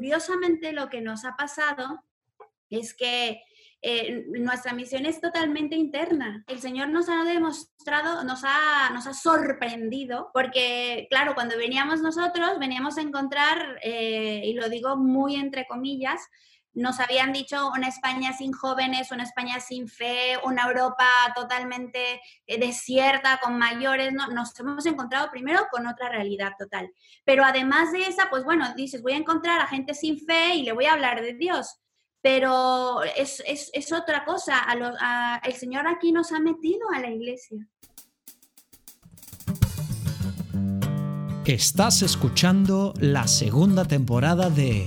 curiosamente lo que nos ha pasado es que eh, nuestra misión es totalmente interna. El Señor nos ha demostrado, nos ha, nos ha sorprendido, porque claro, cuando veníamos nosotros, veníamos a encontrar, eh, y lo digo muy entre comillas, nos habían dicho una España sin jóvenes, una España sin fe, una Europa totalmente eh, desierta, con mayores, no, nos hemos encontrado primero con otra realidad total. Pero además de esa, pues bueno, dices, voy a encontrar a gente sin fe y le voy a hablar de Dios pero es, otra cosa. el Señor aquí nos ha metido a la iglesia. Estás escuchando la segunda temporada de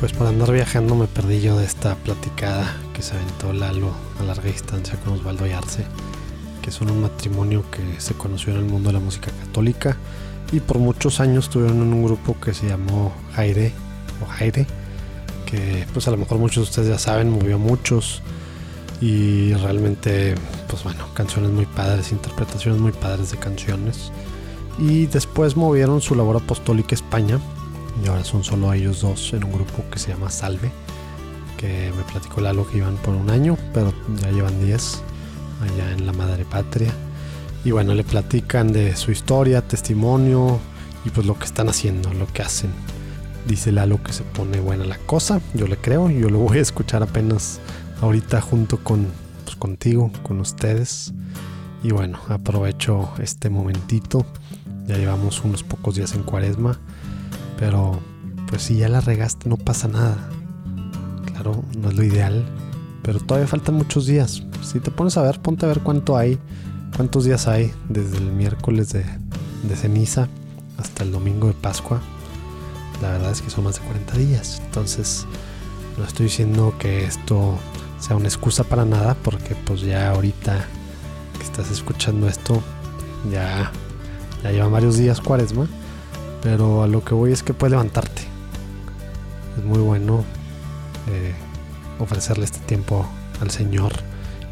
Pues por andar viajando me perdí yo de esta platicada que se aventó Lalo a larga distancia con Osvaldo Yarse que son un matrimonio que se conoció en el mundo de la música católica y por muchos años tuvieron un grupo que se llamó Jaire o Jaire, que pues a lo mejor muchos de ustedes ya saben, movió a muchos y realmente pues bueno, canciones muy padres, interpretaciones muy padres de canciones. Y después movieron su labor apostólica a España y ahora son solo ellos dos en un grupo que se llama Salve, que me platicó Lalo que iban por un año, pero ya llevan 10 allá en la madre patria. Y bueno, le platican de su historia, testimonio y pues lo que están haciendo, lo que hacen. Dice Lalo que se pone buena la cosa, yo le creo, yo lo voy a escuchar apenas ahorita junto con pues, contigo, con ustedes. Y bueno, aprovecho este momentito. Ya llevamos unos pocos días en cuaresma, pero pues si ya la regaste no pasa nada. Claro, no es lo ideal, pero todavía faltan muchos días. Si te pones a ver, ponte a ver cuánto hay, cuántos días hay desde el miércoles de, ceniza hasta el domingo de Pascua. La verdad es que son más de 40 días. Entonces, no estoy diciendo que esto sea una excusa para nada, porque pues ya ahorita que estás escuchando esto, ya, ya llevan varios días cuaresma. Pero a lo que voy es que puedes levantarte. Es muy bueno eh, ofrecerle este tiempo al Señor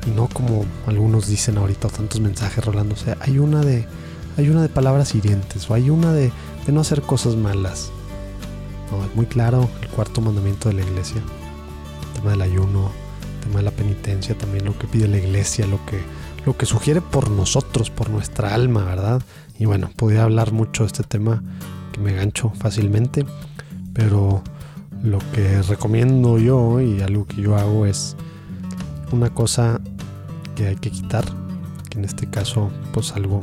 y no como algunos dicen ahorita tantos mensajes rolando. O sea, hay una de, hay una de palabras hirientes o hay una de, de no hacer cosas malas. Es muy claro el cuarto mandamiento de la iglesia. El tema del ayuno, el tema de la penitencia, también lo que pide la iglesia, lo que, lo que sugiere por nosotros, por nuestra alma, ¿verdad? Y bueno, podría hablar mucho de este tema que me gancho fácilmente, pero lo que recomiendo yo y algo que yo hago es una cosa que hay que quitar, que en este caso pues algo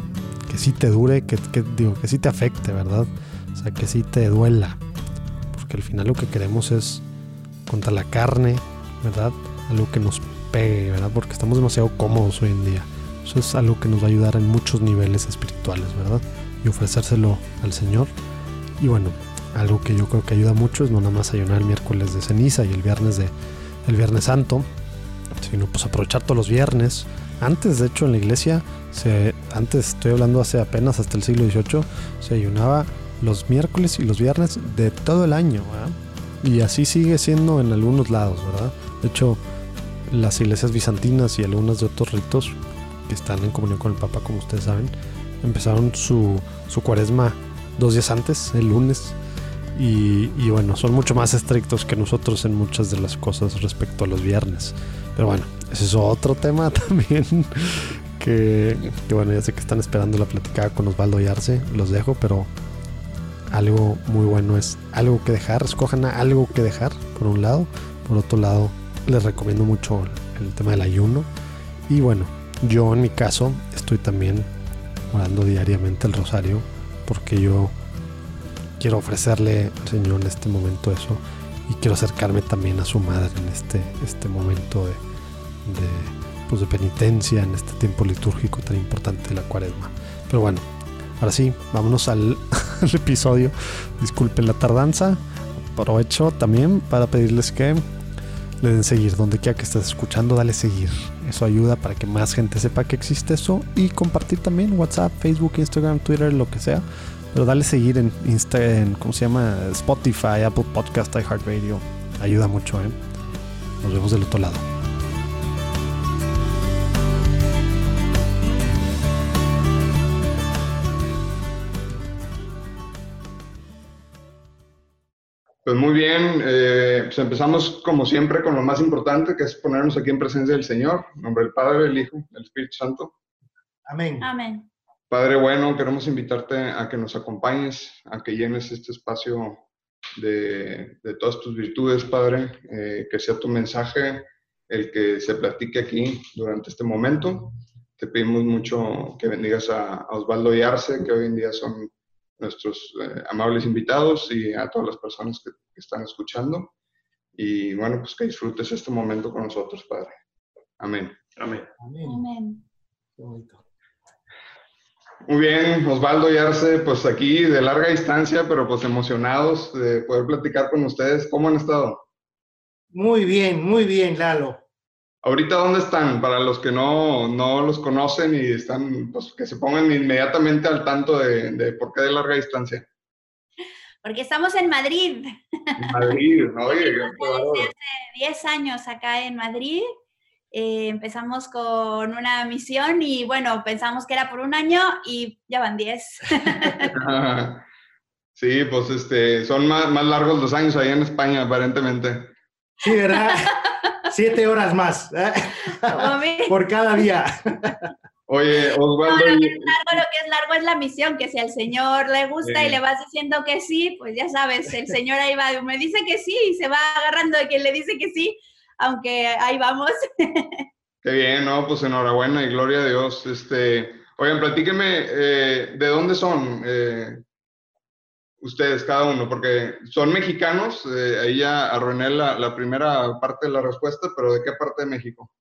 que sí te dure, que, digo que sí te afecte, ¿verdad? O sea, que sí te duela, porque al final lo que queremos es contra la carne, ¿verdad? Algo que nos pegue, ¿verdad? Porque estamos demasiado cómodos hoy en día. Eso es algo que nos va a ayudar en muchos niveles espirituales, ¿verdad? Y ofrecérselo al Señor. Y bueno, algo que yo creo que ayuda mucho es no nada más ayunar el miércoles de ceniza y el viernes de el viernes santo, sino pues aprovechar todos los viernes. Antes, de hecho, en la iglesia, antes estoy hablando hace apenas hasta el siglo XVIII, se ayunaba los miércoles y los viernes de todo el año, Y así sigue siendo en algunos lados, ¿verdad? De hecho, las iglesias bizantinas y algunos de otros ritos que están en comunión con el Papa, como ustedes saben, empezaron su, su cuaresma dos días antes, el lunes, y, bueno, son mucho más estrictos que nosotros en muchas de las cosas respecto a los viernes. Pero bueno, ese es otro tema también. Que, bueno, ya sé que están esperando la platicada con Osvaldo y Arce, los dejo, pero algo muy bueno es algo que dejar. Escojan algo que dejar, por un lado. Por otro lado, les recomiendo mucho el tema del ayuno. Y bueno, yo en mi caso estoy también orando diariamente el rosario, porque yo quiero ofrecerle al Señor en este momento eso y quiero acercarme también a su madre en este, este momento de, pues de penitencia, en este tiempo litúrgico tan importante de la cuaresma. Pero bueno, ahora sí, vámonos al, episodio. Disculpen la tardanza. Aprovecho también para pedirles que le den seguir. Donde quiera que estés escuchando, dale seguir. Eso ayuda para que más gente sepa que existe eso y compartir también WhatsApp, Facebook, Instagram, Twitter, lo que sea. Pero dale seguir en, Insta, en ¿cómo se llama? Spotify, Apple Podcast, iHeartRadio. Ayuda mucho, ¿eh? Nos vemos del otro lado. Pues muy bien, eh, pues empezamos como siempre con lo más importante, que es ponernos aquí en presencia del Señor, en nombre del Padre, del Hijo, del Espíritu Santo. Amén. Amén. Padre bueno, queremos invitarte a que nos acompañes, a que llenes este espacio de, de todas tus virtudes, Padre, eh, que sea tu mensaje el que se platique aquí durante este momento. Te pedimos mucho que bendigas a, a Osvaldo y Arce, que hoy en día son nuestros eh, amables invitados y a todas las personas que, que, están escuchando. Y bueno, pues que disfrutes este momento con nosotros, Padre. Amén. Amén. Amén. Qué bonito. Muy bien, Osvaldo y Arce, pues aquí de larga distancia, pero pues emocionados de poder platicar con ustedes. ¿Cómo han estado? Muy bien, muy bien, Lalo. Ahorita, ¿dónde están? Para los que no, no los conocen y están, pues que se pongan inmediatamente al tanto de, de por qué de larga distancia. Porque estamos en Madrid. En Madrid, ¿no? Oye, Desde hace 10 años acá en Madrid. Eh, empezamos con una misión y bueno, pensamos que era por un año y ya van 10. sí, pues este, son más, más largos los años ahí en España, aparentemente. Sí, ¿verdad? Siete horas más ¿eh? por cada día. Oye, Osvaldo. No, lo, que es largo, lo que es largo es la misión, que si al Señor le gusta sí. y le vas diciendo que sí, pues ya sabes, el Señor ahí va, me dice que sí y se va agarrando de quien le dice que sí, aunque ahí vamos. Qué bien, ¿no? Pues enhorabuena y gloria a Dios. Este, oigan, platíquenme, eh, ¿de dónde son eh, ustedes, cada uno? Porque son mexicanos, eh, ahí ya arruiné la, la primera parte de la respuesta, pero ¿de qué parte de México?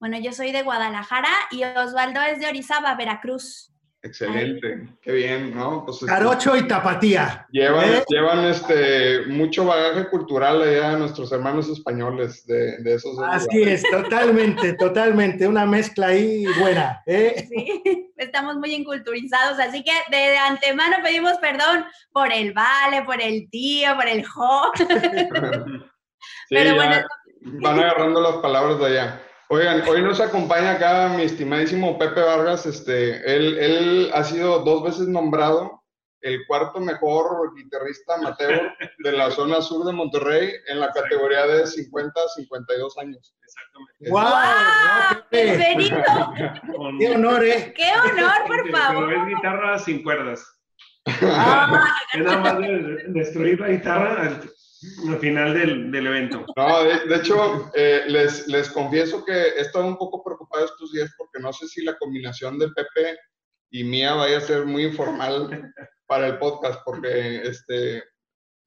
Bueno, yo soy de Guadalajara y Osvaldo es de Orizaba, Veracruz. Excelente, Ay. qué bien, ¿no? Pues, Carocho y Tapatía. Llevan, ¿eh? llevan este, mucho bagaje cultural allá nuestros hermanos españoles de, de esos. Así lugares. es, totalmente, totalmente, una mezcla ahí buena. ¿eh? Sí, estamos muy inculturizados, así que de antemano pedimos perdón por el vale, por el tío, por el jo. sí, Pero bueno. Van agarrando las palabras de allá. Oigan, hoy nos acompaña acá mi estimadísimo Pepe Vargas. Este, él, él ha sido dos veces nombrado el cuarto mejor guitarrista amateur de la zona sur de Monterrey en la categoría de 50 a 52 años. Exactamente. ¡Wow! ¡Benito! ¡Qué honor, eh! ¡Qué honor, por favor! Pero es guitarra sin cuerdas. Ah, es nada más de destruir la guitarra al final del, del evento. No, de, de hecho, eh, les, les confieso que he estado un poco preocupado estos días porque no sé si la combinación de Pepe y mía vaya a ser muy informal para el podcast, porque, este,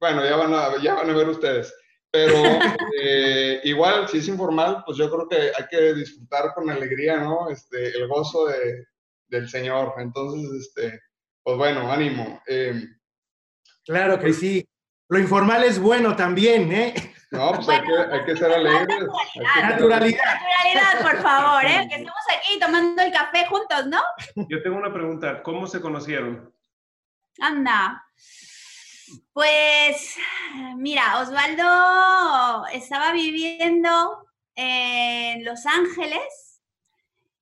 bueno, ya van a, ya van a ver ustedes. Pero eh, igual, si es informal, pues yo creo que hay que disfrutar con alegría, ¿no? Este, el gozo de, del Señor. Entonces, este, pues bueno, ánimo. Eh, claro que sí. Lo informal es bueno también, ¿eh? No, pues hay, que, hay que ser alegres. Naturalidad. Naturalidad, por favor, ¿eh? Que estamos aquí tomando el café juntos, ¿no? Yo tengo una pregunta. ¿Cómo se conocieron? Anda. Pues, mira, Osvaldo estaba viviendo en Los Ángeles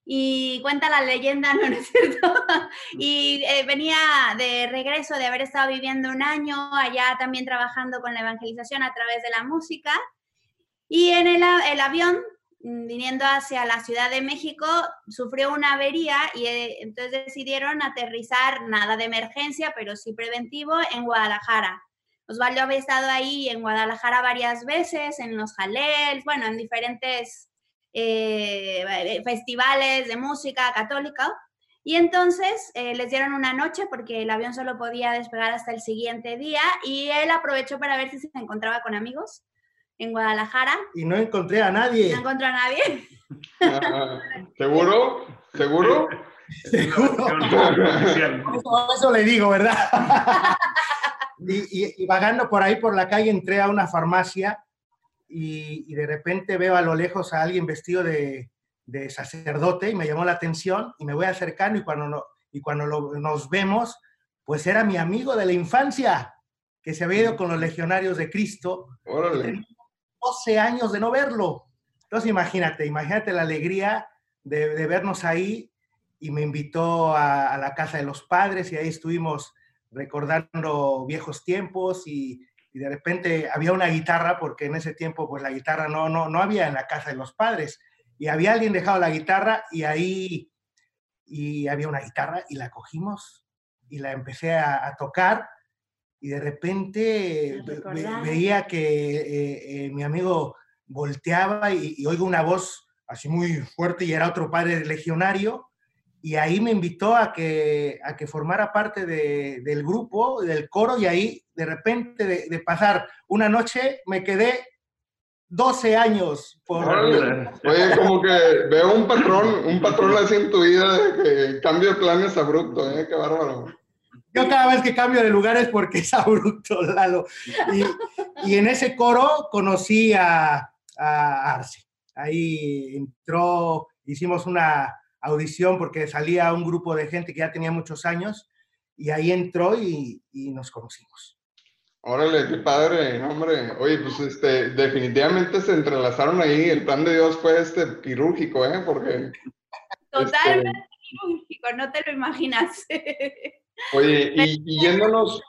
y cuenta la leyenda, no, ¿no es cierto? y eh, venía de regreso de haber estado viviendo un año allá también trabajando con la evangelización a través de la música. Y en el, el avión, viniendo hacia la Ciudad de México, sufrió una avería y eh, entonces decidieron aterrizar, nada de emergencia, pero sí preventivo, en Guadalajara. Osvaldo había estado ahí en Guadalajara varias veces, en los jalels, bueno, en diferentes eh, festivales de música católica. Y entonces eh, les dieron una noche porque el avión solo podía despegar hasta el siguiente día y él aprovechó para ver si se encontraba con amigos en Guadalajara. Y no encontré a nadie. No encontró a nadie. Ah, ¿Seguro? ¿Seguro? Seguro. Eso, le digo, ¿verdad? y, y, y, vagando por ahí por la calle entré a una farmacia y, de repente veo a lo lejos a alguien vestido de, sacerdote y me llamó la atención y me voy acercando y cuando, y cuando nos vemos, pues era mi amigo de la infancia que se había ido con los legionarios de Cristo. 12 años de no verlo. Entonces imagínate, imagínate la alegría de, vernos ahí y me invitó a, la casa de los padres y ahí estuvimos recordando viejos tiempos y, de repente había una guitarra porque en ese tiempo pues la guitarra no, no, no había en la casa de los padres y había alguien dejado la guitarra y ahí y había una guitarra y la cogimos y la empecé a, tocar y de repente veía que eh, eh, mi amigo volteaba y, oigo una voz así muy fuerte y era otro padre legionario y ahí me invitó a que, a que formara parte del grupo, del coro y ahí de repente de, pasar una noche me quedé 12 años. Por... Oye, como que veo un patrón, un patrón así en tu vida de que cambio de planes abrupto, ¿eh? Qué bárbaro. Yo cada vez que cambio de lugares porque es abrupto, Lalo. Y, y en ese coro conocí a, a Arce. Ahí entró, hicimos una audición porque salía un grupo de gente que ya tenía muchos años y ahí entró y, nos conocimos. Órale, qué padre, hombre. Oye, pues este, definitivamente se entrelazaron ahí. El plan de Dios fue este quirúrgico, ¿eh? Porque. Totalmente este quirúrgico, no te lo imaginas. Oye, y, y, yéndonos,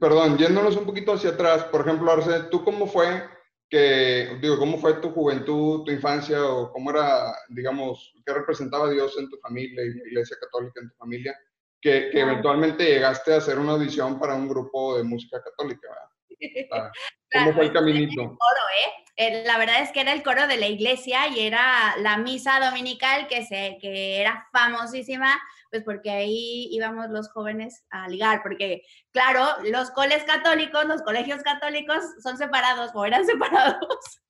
perdón, yéndonos un poquito hacia atrás, por ejemplo, Arce, ¿tú cómo fue que, digo, ¿cómo fue tu juventud, tu infancia o cómo era, digamos, qué representaba Dios en tu familia y la Iglesia Católica en tu familia? Que, que eventualmente llegaste a hacer una audición para un grupo de música católica, ¿verdad? ¿Cómo fue el caminito? ¿eh? Eh, la verdad es que era el coro de la iglesia y era la misa dominical que, se, que era famosísima pues porque ahí íbamos los jóvenes a ligar, porque claro, los coles católicos, los colegios católicos son separados o eran separados.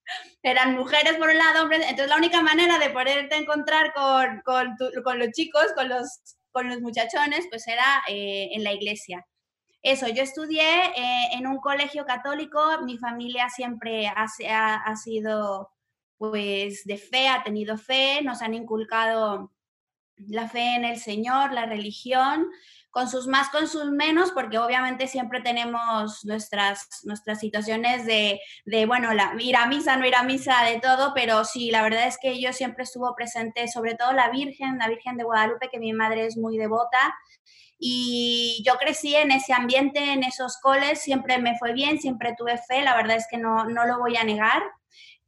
eran mujeres por un lado, hombres, entonces la única manera de poderte encontrar con, con, con los chicos, con los, con los muchachones, pues era eh, en la iglesia. Eso, yo estudié eh, en un colegio católico, mi familia siempre ha, ha, ha sido pues de fe, ha tenido fe, nos han inculcado la fe en el Señor, la religión, con sus más, con sus menos, porque obviamente siempre tenemos nuestras, nuestras situaciones de, de, bueno, la, ir a misa, no ir a misa, de todo, pero sí, la verdad es que yo siempre estuvo presente, sobre todo la Virgen, la Virgen de Guadalupe, que mi madre es muy devota, y yo crecí en ese ambiente, en esos coles, siempre me fue bien, siempre tuve fe, la verdad es que no, no lo voy a negar.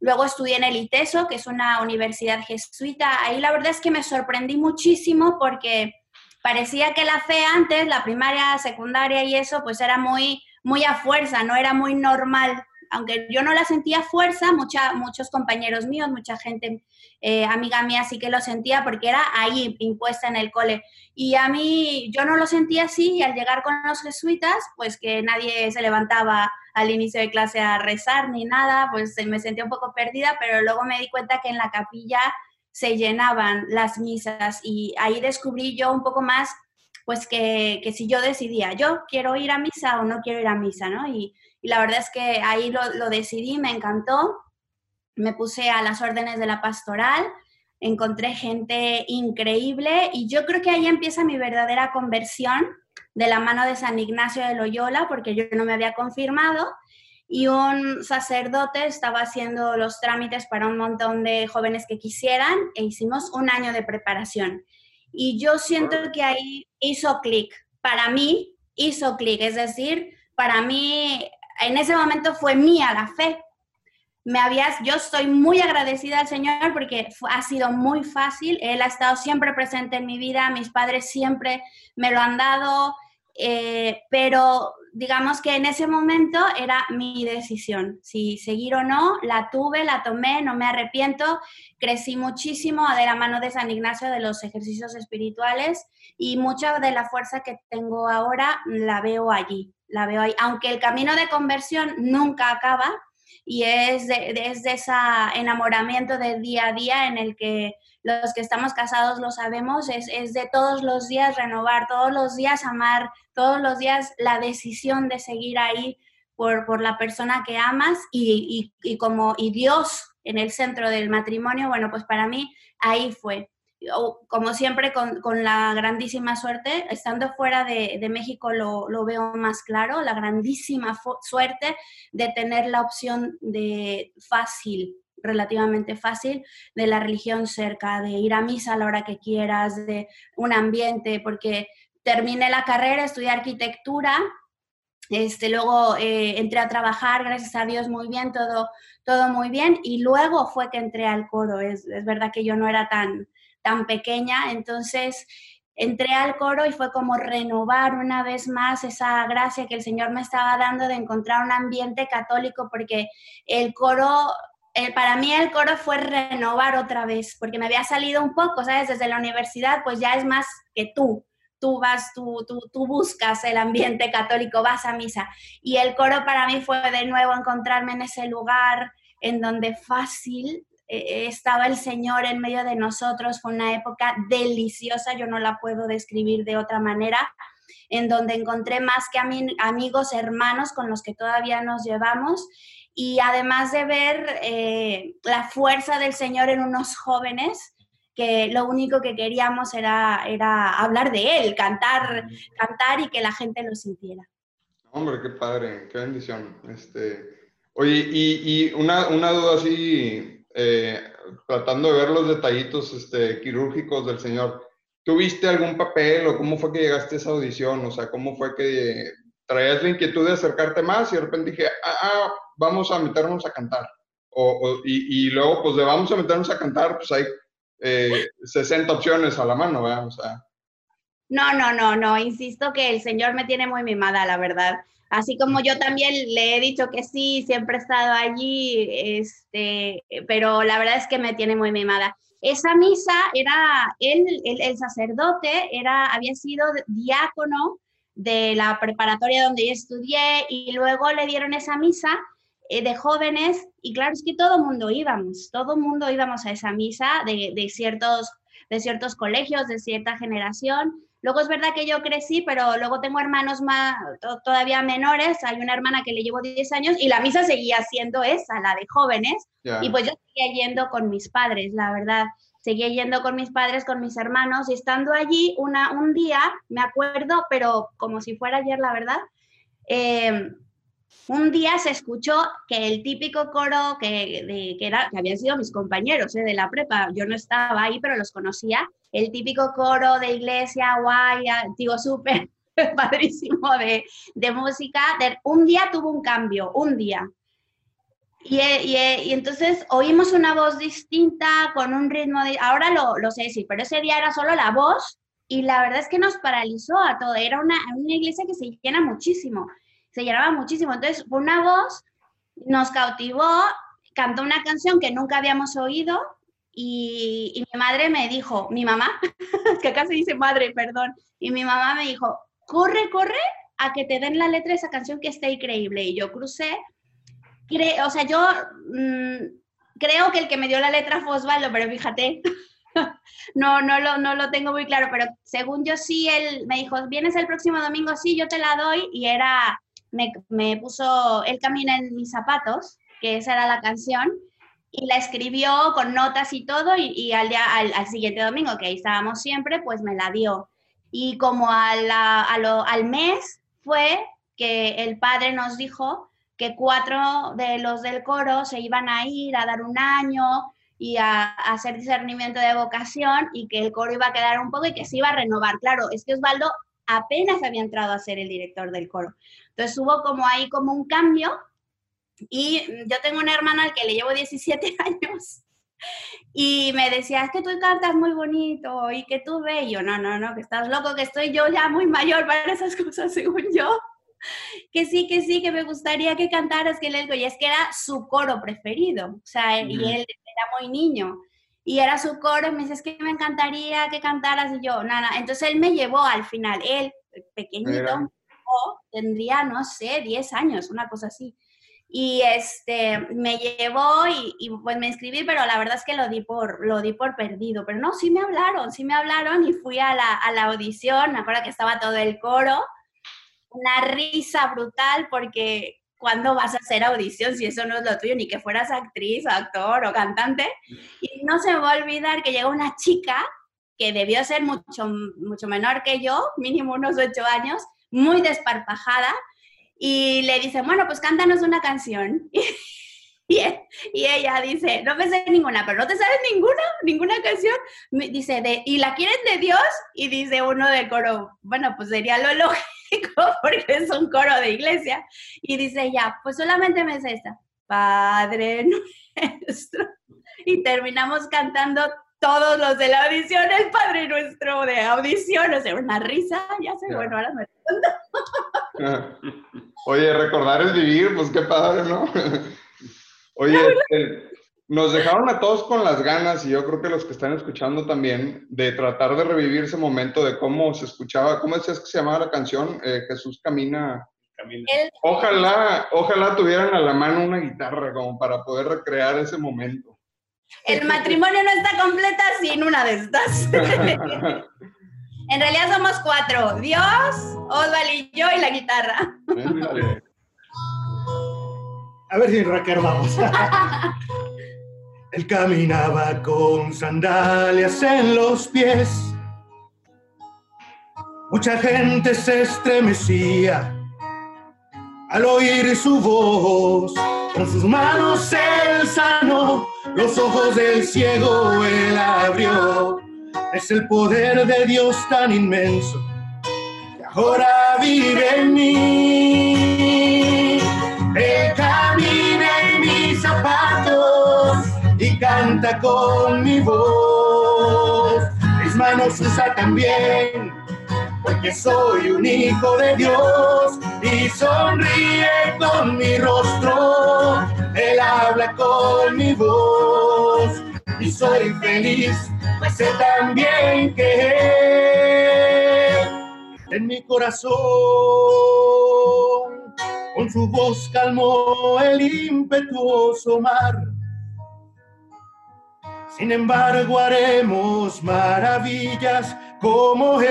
Luego estudié en el ITESO, que es una universidad jesuita. Ahí la verdad es que me sorprendí muchísimo porque parecía que la fe antes, la primaria, secundaria y eso, pues era muy, muy a fuerza, no era muy normal. Aunque yo no la sentía fuerza, mucha, muchos compañeros míos, mucha gente, eh, amiga mía, sí que lo sentía porque era ahí impuesta en el cole. Y a mí, yo no lo sentía así y al llegar con los jesuitas, pues que nadie se levantaba al inicio de clase a rezar ni nada, pues me sentí un poco perdida, pero luego me di cuenta que en la capilla se llenaban las misas y ahí descubrí yo un poco más, pues que, si yo decidía, yo quiero ir a misa o no quiero ir a misa, ¿no? Y, la verdad es que ahí lo, lo decidí, me encantó, me puse a las órdenes de la pastoral, encontré gente increíble y yo creo que ahí empieza mi verdadera conversión de la mano de San Ignacio de Loyola, porque yo no me había confirmado, y un sacerdote estaba haciendo los trámites para un montón de jóvenes que quisieran, e hicimos un año de preparación. Y yo siento que ahí hizo clic. Para mí hizo clic, es decir, para mí en ese momento fue mía la fe. Me habías, yo estoy muy agradecida al Señor porque ha sido muy fácil. Él ha estado siempre presente en mi vida, mis padres siempre me lo han dado, eh, pero digamos que en ese momento era mi decisión, si seguir o no, la tuve, la tomé, no me arrepiento, crecí muchísimo de la mano de San Ignacio de los ejercicios espirituales y mucha de la fuerza que tengo ahora la veo allí, la veo ahí, aunque el camino de conversión nunca acaba y es de, es de ese enamoramiento del día a día en el que los que estamos casados lo sabemos, es, es, de todos los días renovar, todos los días amar, todos los días la decisión de seguir ahí por, por la persona que amas y, y, y, como y Dios en el centro del matrimonio, bueno, pues para mí ahí fue. Como siempre, con, con la grandísima suerte, estando fuera de, de México lo, lo, veo más claro, la grandísima suerte de tener la opción de fácil, relativamente fácil, de la religión cerca, de ir a misa a la hora que quieras, de un ambiente, porque terminé la carrera, estudié arquitectura este, luego eh, entré a trabajar, gracias a Dios, muy bien, todo, todo muy bien. Y luego fue que entré al coro. Es, es verdad que yo no era tan, tan pequeña, entonces entré al coro y fue como renovar una vez más esa gracia que el Señor me estaba dando de encontrar un ambiente católico, porque el coro, eh, para mí el coro fue renovar otra vez, porque me había salido un poco, ¿sabes? Desde la universidad, pues ya es más que tú tú vas, tú, tú, tú, buscas el ambiente católico, vas a misa. Y el coro para mí fue de nuevo encontrarme en ese lugar en donde fácil eh, estaba el Señor en medio de nosotros. Fue una época deliciosa, yo no la puedo describir de otra manera, en donde encontré más que amigos, hermanos con los que todavía nos llevamos. Y además de ver eh, la fuerza del Señor en unos jóvenes, que lo único que queríamos era, era hablar de él, cantar, cantar y que la gente lo sintiera. Hombre, qué padre, qué bendición. Este, oye, y, y una, una, duda así, eh, tratando de ver los detallitos este, quirúrgicos del Señor. ¿Tuviste algún papel o cómo fue que llegaste a esa audición? O sea, ¿cómo fue que traías la inquietud de acercarte más y de repente dije, ah, ah vamos a meternos a cantar? O, y, y, luego, pues de vamos a meternos a cantar, pues hay 60 eh, opciones a la mano, ¿verdad? O sea. No, no, no, no, insisto que el Señor me tiene muy mimada, la verdad. Así como yo también le he dicho que sí, siempre he estado allí, este, pero la verdad es que me tiene muy mimada. Esa misa era, él, el, el sacerdote era, había sido diácono de la preparatoria donde yo estudié y luego le dieron esa misa eh, de jóvenes y claro, es que todo mundo íbamos, todo mundo íbamos a esa misa de, de, ciertos, de ciertos colegios, de cierta generación. Luego es verdad que yo crecí, pero luego tengo hermanos más, todavía menores. Hay una hermana que le llevo 10 años y la misa seguía siendo esa, la de jóvenes. Y pues yo seguía yendo con mis padres, la verdad. Seguía yendo con mis padres, con mis hermanos y estando allí una, un día, me acuerdo, pero como si fuera ayer, la verdad, eh, un día se escuchó que el típico coro que, que, era, que habían sido mis compañeros eh, de la prepa, yo no estaba ahí, pero los conocía, el típico coro de iglesia, guay, digo, súper padrísimo de, de música, de, un día tuvo un cambio, un día. Y, y, y, entonces oímos una voz distinta, con un ritmo de... Ahora lo, lo sé decir, pero ese día era solo la voz y la verdad es que nos paralizó a todo. Era una, una iglesia que se llena muchísimo se llenaba muchísimo. Entonces, una voz nos cautivó, cantó una canción que nunca habíamos oído y, mi madre me dijo, mi mamá, que acá se dice madre, perdón, y mi mamá me dijo, corre, corre a que te den la letra de esa canción que está increíble. Y yo crucé, o sea, yo mm, creo que el que me dio la letra fue Osvaldo, pero fíjate, no, no lo, no lo tengo muy claro, pero según yo sí, él me dijo, vienes el próximo domingo, sí, yo te la doy, y era me, puso Él camina en mis zapatos, que esa era la canción, y la escribió con notas y todo, y, al, día, al, siguiente domingo, que ahí estábamos siempre, pues me la dio. Y como al mes fue que el padre nos dijo que cuatro de los del coro se iban a ir a dar un año y a, a, hacer discernimiento de vocación y que el coro iba a quedar un poco y que se iba a renovar. Claro, es que Osvaldo apenas había entrado a ser el director del coro. Entonces hubo como ahí como un cambio y yo tengo una hermana al que le llevo 17 años y me decía, es que tú cantas muy bonito y que tú ves, y yo, no, no, no, que estás loco, que estoy yo ya muy mayor para esas cosas, según yo. Que sí, que sí, que me gustaría que cantaras, que él, y es que era su coro preferido, o sea, y él era muy niño y era su coro, y me dice, es que me encantaría que cantaras, y yo, nada, entonces él me llevó al final, él, pequeñito, tendría, no sé, 10 años, una cosa así. Y este, me llevó y, pues me inscribí, pero la verdad es que lo di, por, lo di por perdido. Pero no, sí me hablaron, sí me hablaron y fui a la, a la audición, me acuerdo que estaba todo el coro, una risa brutal porque ¿cuándo vas a hacer audición si eso no es lo tuyo? Ni que fueras actriz o actor o cantante. Y no se me va a olvidar que llegó una chica que debió ser mucho, mucho menor que yo, mínimo unos ocho años, muy desparpajada, y le dice, bueno, pues cántanos una canción. Y, y, ella dice, no me sé ninguna, pero no te sabes ninguna, ninguna canción. Dice, de, ¿y la quieren de Dios? Y dice uno del coro, bueno, pues sería lo lógico porque es un coro de iglesia. Y dice ella, pues solamente me sé esta, Padre nuestro. Y terminamos cantando todos los de la audición, el Padre Nuestro de audición, o sea, una risa, ya sé, bueno, ahora me Oye, recordar es vivir, pues qué padre, ¿no? Oye, este, nos dejaron a todos con las ganas, y yo creo que los que están escuchando también, de tratar de revivir ese momento de cómo se escuchaba, ¿cómo decías que se llamaba la canción? Eh, Jesús camina. camina. Ojalá, ojalá tuvieran a la mano una guitarra como para poder recrear ese momento. El matrimonio no está completa sin una de estas. en realidad somos cuatro. Dios, Osval y yo y la guitarra. A ver si Raquel vamos. Él caminaba con sandalias en los pies. Mucha gente se estremecía al oír su voz. Con sus manos él sanó, los ojos del ciego él abrió. Es el poder de Dios tan inmenso que ahora vive en mí. Él camina en mis zapatos y canta con mi voz. Mis manos usa también porque soy un hijo de Dios y sonríe con mi rostro, Él habla con mi voz y soy feliz, pues sé también que en mi corazón con su voz calmó el impetuoso mar. Sin embargo haremos maravillas como Él.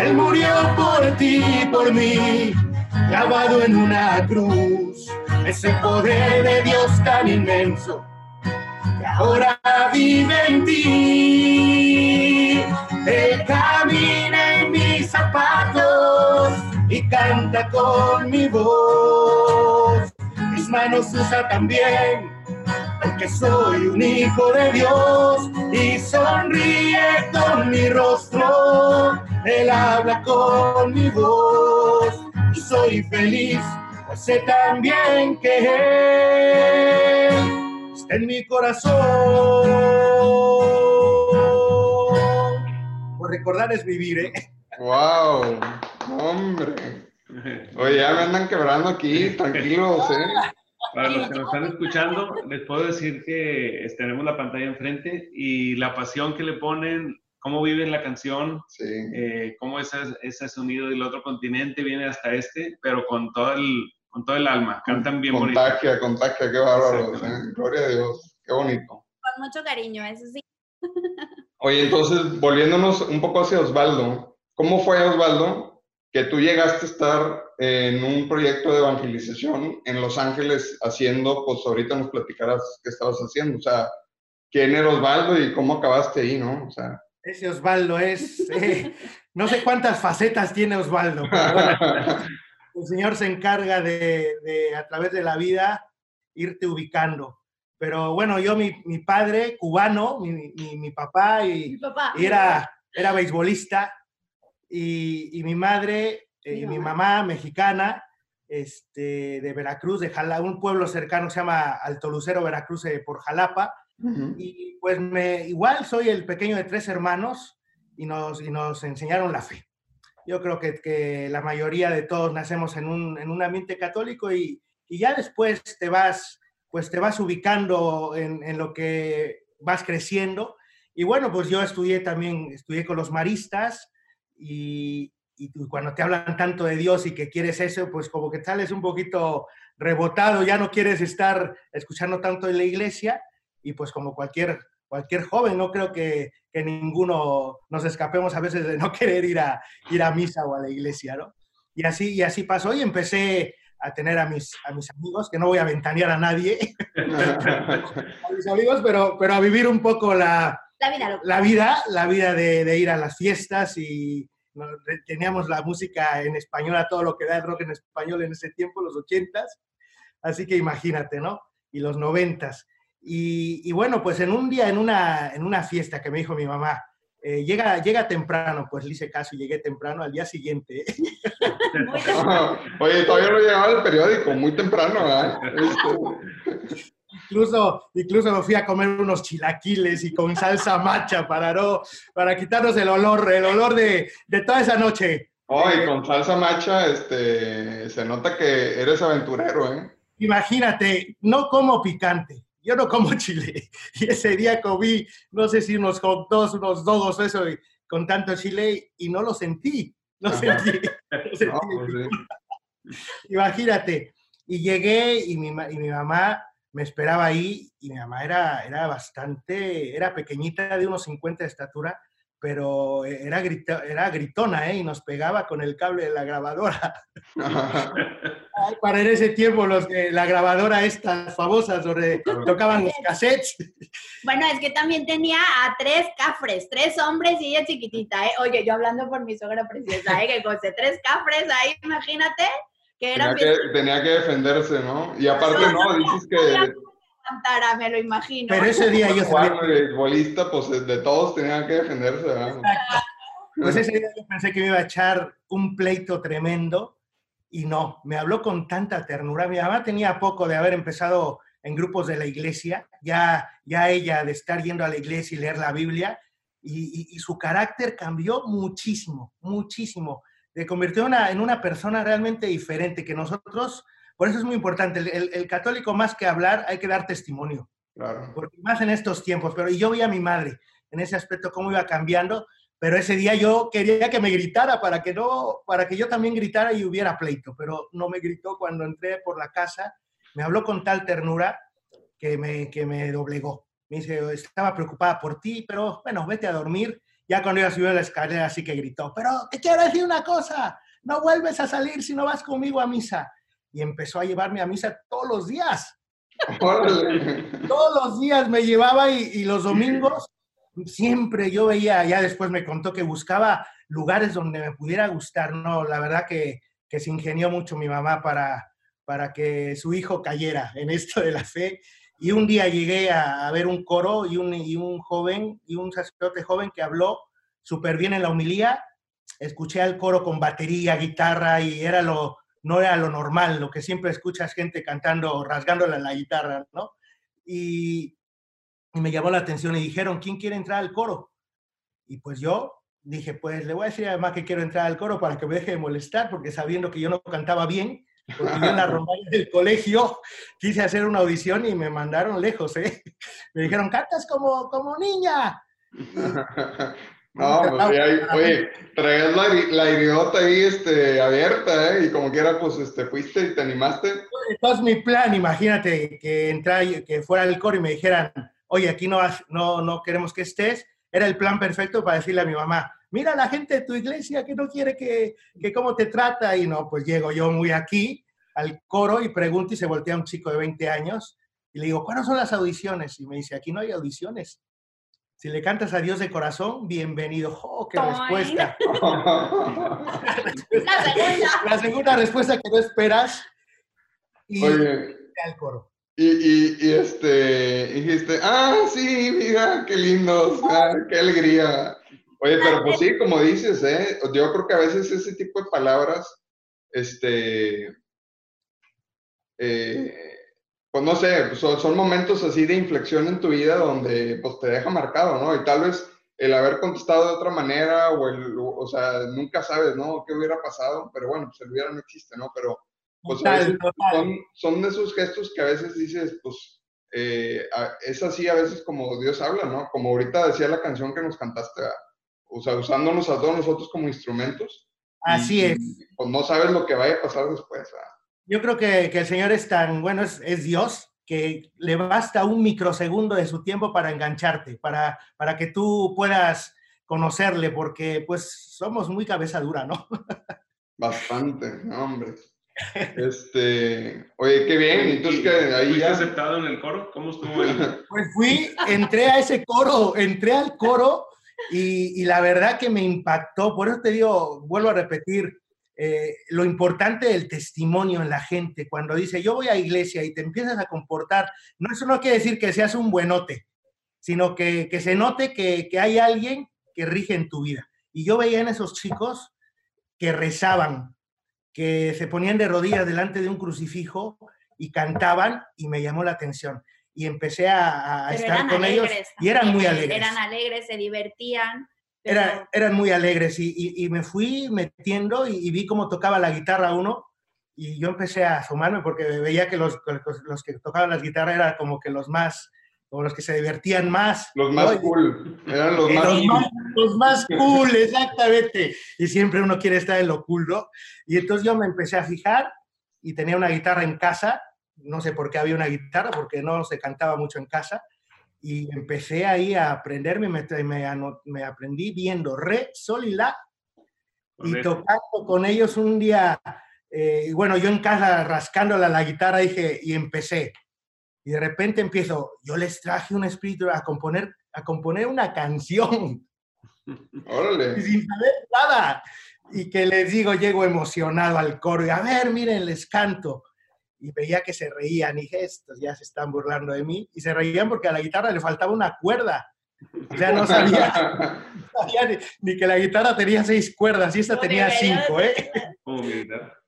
Él murió por ti y por mí, clavado en una cruz. Ese poder de Dios tan inmenso que ahora vive en ti. Él camina en mis zapatos y canta con mi voz. Mis manos usa también porque soy un hijo de Dios y sonríe con mi rostro, Él habla con mi voz y soy feliz, pues sé también que Él está en mi corazón. Por recordar es vivir, ¿eh? ¡Wow! ¡Hombre! Oye, ya me andan quebrando aquí, tranquilos, ¿eh? Para los que nos están escuchando, les puedo decir que tenemos la pantalla enfrente y la pasión que le ponen, cómo viven la canción, eh, cómo ese, ese sonido del otro continente viene hasta este, pero con todo el, con todo el alma. Cantan bien bonito. Contagia, contagia, qué bárbaro. ¿eh? Gloria a Dios, qué bonito. Con mucho cariño, eso sí. Oye, entonces, volviéndonos un poco hacia Osvaldo, ¿cómo fue Osvaldo que tú llegaste a estar en un proyecto de evangelización en Los Ángeles haciendo, pues ahorita nos platicarás qué estabas haciendo, o sea, quién era Osvaldo y cómo acabaste ahí, ¿no? O sea. Ese Osvaldo es, eh, no sé cuántas facetas tiene Osvaldo, el Señor se encarga de, a través de la vida, irte ubicando. Pero bueno, yo, mi, padre, cubano, mi, papá, y, era, era beisbolista, y, y mi madre eh, mi mamá mexicana, este, de Veracruz, de Jalapa, un pueblo cercano se llama Alto Lucero, Veracruz, eh, por Jalapa. Y pues me, igual soy el pequeño de tres hermanos y nos, y nos enseñaron la fe. Yo creo que, que la mayoría de todos nacemos en un, en un ambiente católico y, y, ya después te vas, pues te vas ubicando en, en lo que vas creciendo. Y bueno, pues yo estudié también, estudié con los maristas y, y cuando te hablan tanto de Dios y que quieres eso, pues como que sales un poquito rebotado, ya no quieres estar escuchando tanto en la iglesia y pues como cualquier, cualquier joven, no creo que, que ninguno nos escapemos a veces de no querer ir a, ir a misa o a la iglesia, ¿no? Y así, y así pasó y empecé a tener a mis, a mis amigos, que no voy a ventanear a nadie, a mis amigos, pero, pero a vivir un poco la, la vida, la vida, la vida de, de, ir a las fiestas y teníamos la música en español, a todo lo que da el rock en español en ese tiempo, los ochentas, así que imagínate, ¿no? Y los noventas. Y, y, bueno, pues en un día, en una, en una fiesta que me dijo mi mamá, eh, llega, llega temprano, pues le hice caso y llegué temprano al día siguiente. Oye, todavía no llegaba el periódico, muy temprano, ¿verdad? incluso, incluso me fui a comer unos chilaquiles y con salsa macha para, no, para quitarnos el olor, el olor de, de toda esa noche. Oye, con salsa macha, este, se nota que eres aventurero, ¿eh? Imagínate, no como picante, yo no como chile. Y ese día comí, no sé si unos hot dogs, unos dogos, eso, con tanto chile, y no lo sentí. No sentí. No pues Imagínate. Y llegué y mi, y mi mamá me esperaba ahí, y mi mamá era, era bastante, era pequeñita, de unos 50 de estatura, pero era, era gritona, ¿eh? Y nos pegaba con el cable de la grabadora. para en ese tiempo los, la grabadora estas famosas donde tocaban los cassettes. Bueno, es que también tenía a tres cafres, tres hombres y ella chiquitita, ¿eh? Oye, yo hablando por mi sogra preciosa, ¿eh? Que con tres cafres ahí, imagínate. Que tenía, que, tenía que defenderse, ¿no? Y aparte, no, dices que me lo imagino. Pero ese día yo sabía... el bolista, pues de todos tenían que defenderse, ¿verdad? Pues ese día yo pensé que me iba a echar un pleito tremendo y no, me habló con tanta ternura. Mi mamá tenía poco de haber empezado en grupos de la iglesia, ya, ya ella de estar yendo a la iglesia y leer la Biblia, y, su carácter cambió muchísimo, muchísimo. Le convirtió una, en una persona realmente diferente que nosotros por eso es muy importante. El, católico, más que hablar, hay que dar testimonio. Claro. Porque más en estos tiempos. Pero yo vi a mi madre en ese aspecto, cómo iba cambiando. Pero ese día yo quería que me gritara para que, no, para que yo también gritara y hubiera pleito. Pero no me gritó cuando entré por la casa. Me habló con tal ternura que me, que me doblegó. Me dice, estaba preocupada por ti, pero bueno, vete a dormir. Ya cuando iba a subir a la escalera, así que gritó, pero te quiero decir una cosa, no vuelves a salir si no vas conmigo a misa y empezó a llevarme a misa todos los días. todos los días me llevaba y, los domingos siempre yo veía, ya después me contó que buscaba lugares donde me pudiera gustar, ¿no? La verdad que, que se ingenió mucho mi mamá para, para que su hijo cayera en esto de la fe. Y un día llegué a, ver un coro y un, y un joven, y un sacerdote joven que habló súper bien en la humilía. Escuché al coro con batería, guitarra y era lo, no era lo normal, lo que siempre escuchas gente cantando, rasgándole la guitarra, ¿no? Y, me llamó la atención y dijeron, ¿quién quiere entrar al coro? Y pues yo dije, pues le voy a decir además que quiero entrar al coro para que me deje de molestar, porque sabiendo que yo no cantaba bien, porque yo en la rondalla del colegio quise hacer una audición y me mandaron lejos, ¿eh? Me dijeron, cantas como, como niña. No, pues ahí, oye, traías la, la, idiota ahí este, abierta, ¿eh? Y como quiera, pues este, fuiste y te animaste. Entonces mi plan, imagínate que entra, que fuera el coro y me dijeran, oye, aquí no, no, no queremos que estés. Era el plan perfecto para decirle a mi mamá, mira la gente de tu iglesia que no quiere que, que cómo te trata. Y no, pues llego yo muy aquí al coro y pregunto y se voltea un chico de 20 años y le digo, ¿cuáles son las audiciones? Y me dice, aquí no hay audiciones. Si le cantas a Dios de corazón, bienvenido. ¡Oh, qué respuesta! la, segunda. la segunda respuesta que no esperas. Y Oye, al coro. Y, y, este, dijiste, ah, sí, mira, qué lindo, qué alegría. Oye, pero pues sí, como dices, ¿eh? yo creo que a veces ese tipo de palabras, este, eh, pues no sé, pues, son, momentos así de inflexión en tu vida donde pues te deja marcado, ¿no? Y tal vez el haber contestado de otra manera o el, o sea, nunca sabes, ¿no? ¿Qué hubiera pasado? Pero bueno, pues el hubiera no existe, ¿no? Pero pues son, son de esos gestos que a veces dices, pues eh, es así a veces como Dios habla, ¿no? Como ahorita decía la canción que nos cantaste, o sea, usándonos a todos nosotros como instrumentos. Así es. pues no sabes lo que vaya a pasar después. ¿verdad? Yo creo que, el Señor es tan, bueno, es, Dios, que le basta un microsegundo de su tiempo para engancharte, para, para que tú puedas conocerle, porque pues somos muy cabeza dura, ¿no? Bastante, hombre. Este, oye, qué bien. Entonces, que ahí ya... aceptado en el coro? ¿Cómo estuvo el... Pues fui, entré a ese coro, entré al coro y, la verdad que me impactó. Por eso te digo, vuelvo a repetir, eh, lo importante del testimonio en la gente. Cuando dice, yo voy a iglesia y te empiezas a comportar, no, eso no quiere decir que seas un buenote, sino que, que se note que, que hay alguien que rige en tu vida. Y yo veía en esos chicos que rezaban, que se ponían de rodillas delante de un crucifijo y cantaban y me llamó la atención. Y empecé a, estar con ellos y eran muy alegres. Eran alegres, se divertían. eran muy alegres y, y, me fui metiendo y, vi cómo tocaba la guitarra uno y yo empecé a asomarme porque veía que los, los que tocaban las guitarras eran como que los más o los que se divertían más. Los más cool, eran los, más, los más, cool, exactamente. Y siempre uno quiere estar en lo cool, ¿no? Y entonces yo me empecé a fijar y tenía una guitarra en casa, no sé por qué había una guitarra, porque no se cantaba mucho en casa, y empecé ahí a aprenderme, me, me, aprendí viendo re, sol y la, y tocando con ellos un día, eh, y bueno, yo en casa rascándola la guitarra dije, y empecé y de repente empiezo, yo les traje un espíritu a componer, a componer una canción. Órale. sin saber nada. Y que les digo, llego emocionado al coro y a ver, miren, les canto. Y veía que se reían y gestos, ya se están burlando de mí. Y se reían porque a la guitarra le faltaba una cuerda. O sea, no sabía, ni, que la guitarra tenía seis cuerdas y esta tenía cinco, ¿eh?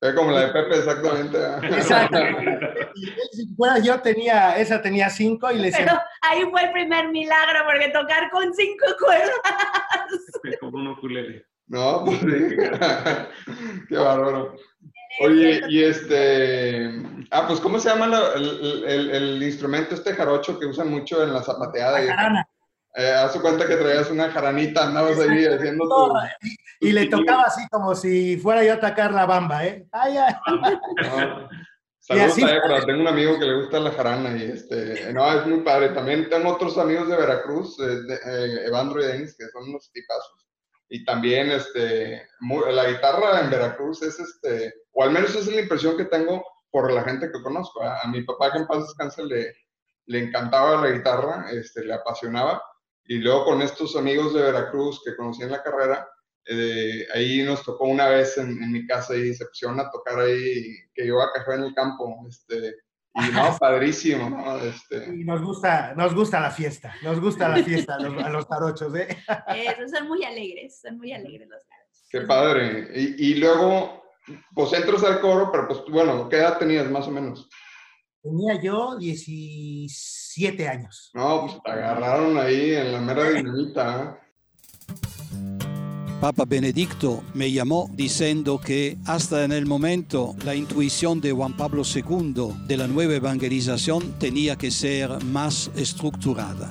Es como la de Pepe, exactamente. Exacto. Y yo tenía, esa tenía cinco y le Pero ahí fue el primer milagro, porque tocar con cinco cuerdas. Como un ukulele. No, pues sí. Qué bárbaro. Oye, y este. Ah, pues, ¿cómo se llama el, el, el, instrumento este jarocho que usan mucho en la zapateada? La eh, haz cuenta que traías una jaranita, andabas ahí haciendo tu... Y, le tocaba así como si fuera yo a atacar la bamba, ¿eh? Ay, ay. Saludos a tengo un amigo que le gusta la jarana y este, no, es muy padre. También tengo otros amigos de Veracruz, eh, de, eh, Evandro y Denis, que son unos tipazos. Y también, este, la guitarra en Veracruz es, este, o al menos esa es la impresión que tengo por la gente que conozco. A, a mi papá, que en paz descanse, le, le encantaba la guitarra, este, le apasionaba y luego con estos amigos de Veracruz que conocí en la carrera, eh, ahí nos tocó una vez en, mi casa y se pusieron a tocar ahí, que yo a café en el campo, este, y no, padrísimo, ¿no? Este... Y nos gusta, nos gusta la fiesta, nos gusta la fiesta a los, a los tarochos, ¿eh? Eso, son muy alegres, son muy alegres los tarochos. Qué padre. Y, y luego, pues entras al coro, pero pues bueno, ¿qué edad tenías más o menos? Tenía yo 17 años. No, pues te agarraron ahí en la mera dinamita. ¿eh? Papa Benedicto me llamó diciendo que hasta en el momento la intuición de Juan Pablo II de la nueva evangelización tenía que ser más estructurada.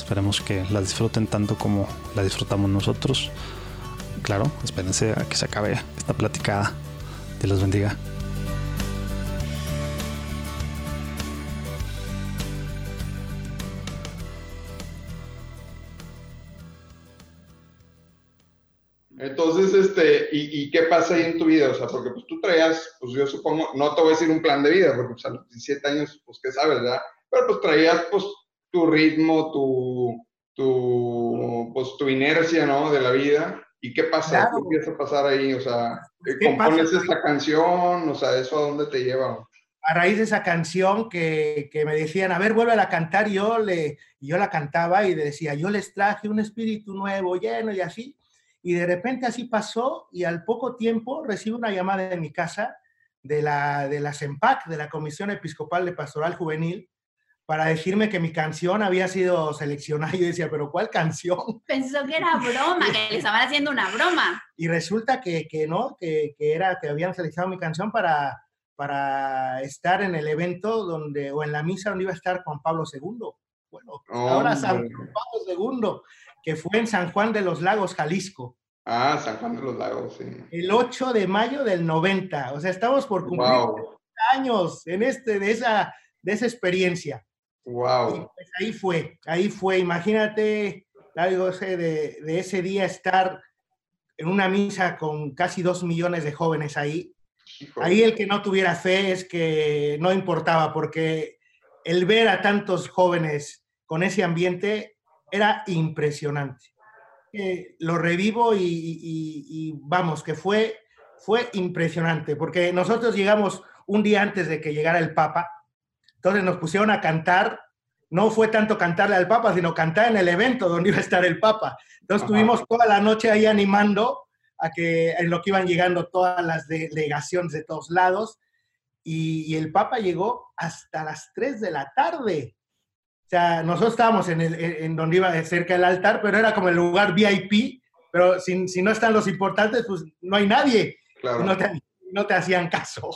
Esperemos que la disfruten tanto como la disfrutamos nosotros. Claro, espérense a que se acabe esta platicada. Dios los bendiga. Entonces, este, ¿y, qué pasa ahí en tu vida? O sea, porque pues tú traías, pues yo supongo, no te voy a decir un plan de vida, porque pues a los 17 años, pues qué sabes, ¿verdad? Pero pues traías, pues tu ritmo, tu, tu, pues, tu inercia, ¿no? De la vida. ¿Y qué pasa? ¿Qué empieza a pasar ahí? O sea, ¿compones esta canción? O sea, ¿eso a dónde te lleva? A raíz de esa canción que, que me decían, a ver, vuelve a cantar, yo, le, yo la cantaba y decía, yo les traje un espíritu nuevo, lleno y así. Y de repente así pasó y al poco tiempo recibo una llamada de mi casa de la, de la CEMPAC, de la Comisión Episcopal de Pastoral Juvenil, para decirme que mi canción había sido seleccionada. Y yo decía, ¿pero cuál canción? Pensó que era broma, que le estaban haciendo una broma. Y resulta que, que no, que, que, era, que habían seleccionado mi canción para, para estar en el evento donde, o en la misa donde iba a estar Juan Pablo II. Bueno, ahora San Juan Pablo II, que fue en San Juan de los Lagos, Jalisco. Ah, San Juan de los Lagos, sí. El 8 de mayo del 90. O sea, estamos por cumplir años en este, de, esa, de esa experiencia. Wow. Pues ahí fue, ahí fue. Imagínate algo de, de ese día estar en una misa con casi dos millones de jóvenes ahí. Ahí el que no tuviera fe es que no importaba, porque el ver a tantos jóvenes con ese ambiente era impresionante. Eh, lo revivo y, y, y, vamos, que fue, fue impresionante, porque nosotros llegamos un día antes de que llegara el Papa, entonces nos pusieron a cantar, no fue tanto cantarle al Papa, sino cantar en el evento donde iba a estar el Papa. Entonces estuvimos toda la noche ahí animando a que en lo que iban llegando todas las delegaciones de todos lados, y, y el Papa llegó hasta las 3 de la tarde. O sea, nosotros estábamos en, el, en donde iba cerca del altar, pero era como el lugar VIP, pero si, si no están los importantes, pues no hay nadie. Claro. No, te, no te hacían caso.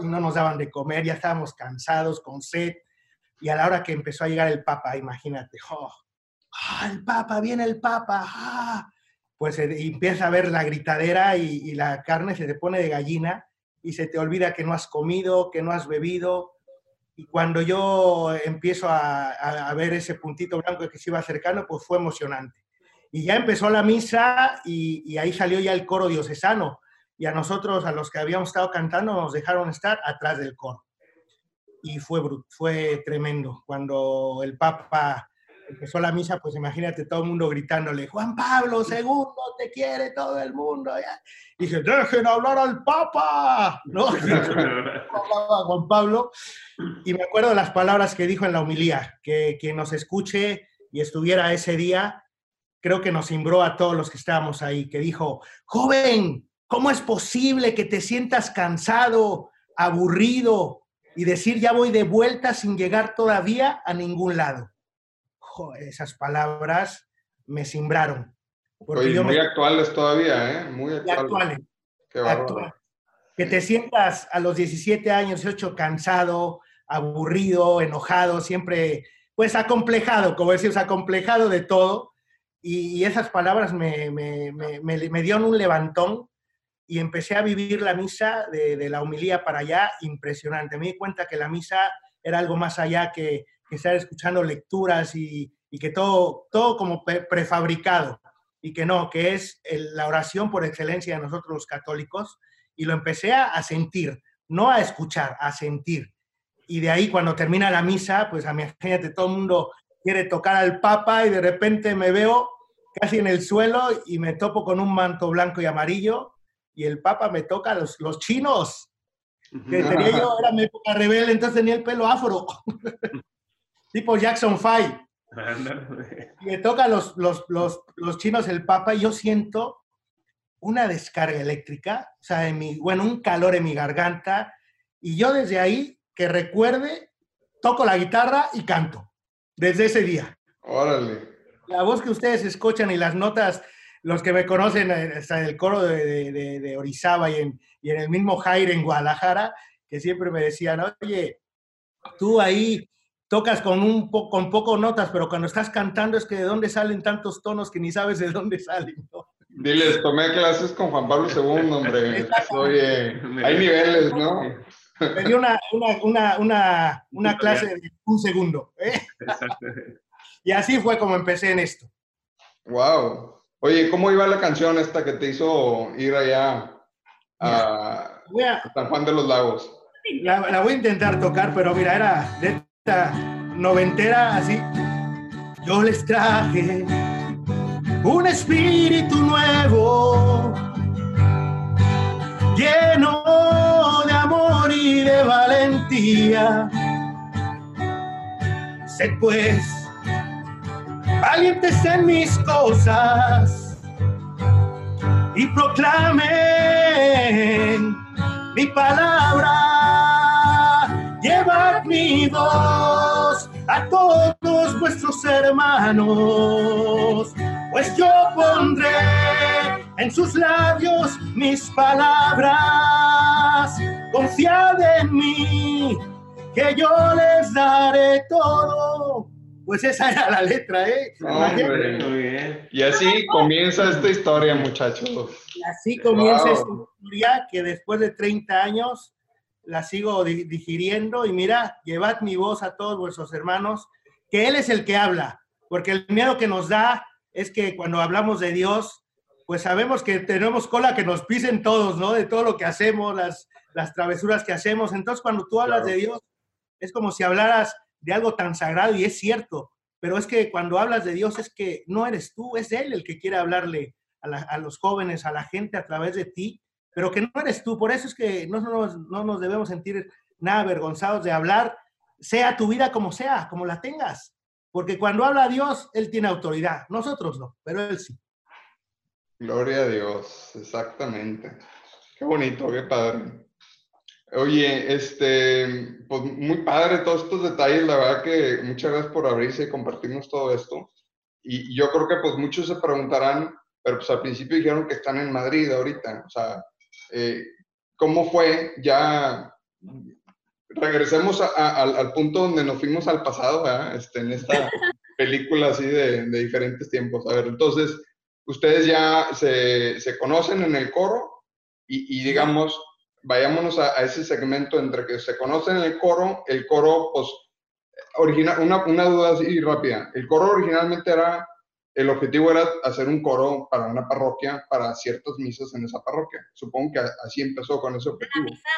Y no nos daban de comer, ya estábamos cansados, con sed. Y a la hora que empezó a llegar el Papa, imagínate, oh, oh el Papa, viene el Papa, ah, pues eh, empieza a ver la gritadera y, la carne se te pone de gallina y se te olvida que no has comido, que no has bebido. Y cuando yo empiezo a, ver ese puntito blanco que se iba acercando, pues fue emocionante. Y ya empezó la misa y ahí salió ya el coro diocesano y a nosotros, a los que habíamos estado cantando, nos dejaron estar atrás del coro. Y fue, fue tremendo. Cuando el Papa empezó la misa, pues imagínate todo el mundo gritándole, Juan Pablo II, te quiere todo el mundo. Y dije, dejen hablar al Papa. ¿No? hablaba Juan Pablo. Y me acuerdo de las palabras que dijo en la homilía, que quien nos escuche y estuviera ese día, creo que nos cimbró a todos los que estábamos ahí, que dijo, joven, ¿Cómo es posible que te sientas cansado, aburrido y decir ya voy de vuelta sin llegar todavía a ningún lado? Joder, esas palabras me simbraron. Oye, muy me... actuales todavía, ¿eh? Muy actuales. actuales. Qué actuales. Que te sientas a los 17 años, 18, cansado, aburrido, enojado, siempre, pues acomplejado, como decimos, acomplejado de todo. Y, y esas palabras me, me, me, me dieron un levantón y empecé a vivir la misa de, la humilía para allá impresionante. Me di cuenta que la misa era algo más allá que, estar escuchando lecturas y, y que todo, todo como pre prefabricado y que no, que es la oración por excelencia de nosotros los católicos y lo empecé a, a, sentir, no a escuchar, a sentir. Y de ahí cuando termina la misa, pues imagínate, todo el mundo quiere tocar al Papa y de repente me veo casi en el suelo y me topo con un manto blanco y amarillo y el Papa me toca los, los chinos. Que tenía yo, era mi época rebelde, entonces tenía el pelo afro. tipo Jackson Five. y me toca los, los, los, los, chinos el Papa y yo siento una descarga eléctrica, o sea, en mi, bueno, un calor en mi garganta. Y yo desde ahí, que recuerde, toco la guitarra y canto. Desde ese día. Órale. La voz que ustedes escuchan y las notas los que me conocen hasta en el coro de, de, de Orizaba y en, y en, el mismo Jaire en Guadalajara, que siempre me decían, oye, tú ahí tocas con, un po con poco notas, pero cuando estás cantando es que de dónde salen tantos tonos que ni sabes de dónde salen. ¿no? Diles, tomé clases con Juan Pablo II, hombre. Oye, hay niveles, ¿no? Me dio una, una, una, una, una clase de un segundo. ¿eh? Y así fue como empecé en esto. Wow. Oye, ¿cómo iba la canción esta que te hizo ir allá a, a San Juan de los Lagos? La, la, voy a intentar tocar, pero mira, era de esta noventera así. Yo les traje un espíritu nuevo, lleno de amor y de valentía. Sed pues valientes en mis cosas y proclamen mi palabra. Llevad mi voz a todos vuestros hermanos, pues yo pondré en sus labios mis palabras. Confiad en mí, que yo les daré todo. Pues esa era la letra, ¿eh? Y así comienza esta historia, muchachos. así comienza esta historia que después de 30 años la sigo digiriendo y mira, llevad mi voz a todos vuestros hermanos, que Él es el que habla, porque el miedo que nos da es que cuando hablamos de Dios, pues sabemos que tenemos cola que nos pisen todos, ¿no? De todo lo que hacemos, las, las travesuras que hacemos. Entonces, cuando tú hablas de Dios, es como si hablaras de algo tan sagrado y es cierto, pero es que cuando hablas de Dios es que no eres tú, es Él el que quiere hablarle a, los jóvenes, a la gente a través de ti, pero que no eres tú. Por eso es que no nos, no nos debemos sentir nada avergonzados de hablar, sea tu vida como sea, como la tengas. Porque cuando habla Dios, Él tiene autoridad. Nosotros no, pero Él sí. Gloria a Dios, exactamente. Qué bonito, qué padre. Oye, este, pues muy padre todos estos detalles, la verdad que muchas gracias por abrirse y compartirnos todo esto. Y yo creo que pues muchos se preguntarán, pero pues al principio dijeron que están en Madrid ahorita, o sea, eh, ¿cómo fue? Ya regresemos al, punto donde nos fuimos al pasado, ¿verdad? Este, en esta película así de, de, diferentes tiempos. A ver, entonces, ustedes ya se, se conocen en el coro y, y digamos, vayámonos a, ese segmento entre que se conocen el coro, el coro, pues, original, una, una duda así rápida. El coro originalmente era, el objetivo era hacer un coro para una parroquia, para ciertas misas en esa parroquia. Supongo que así empezó con ese objetivo. La misa,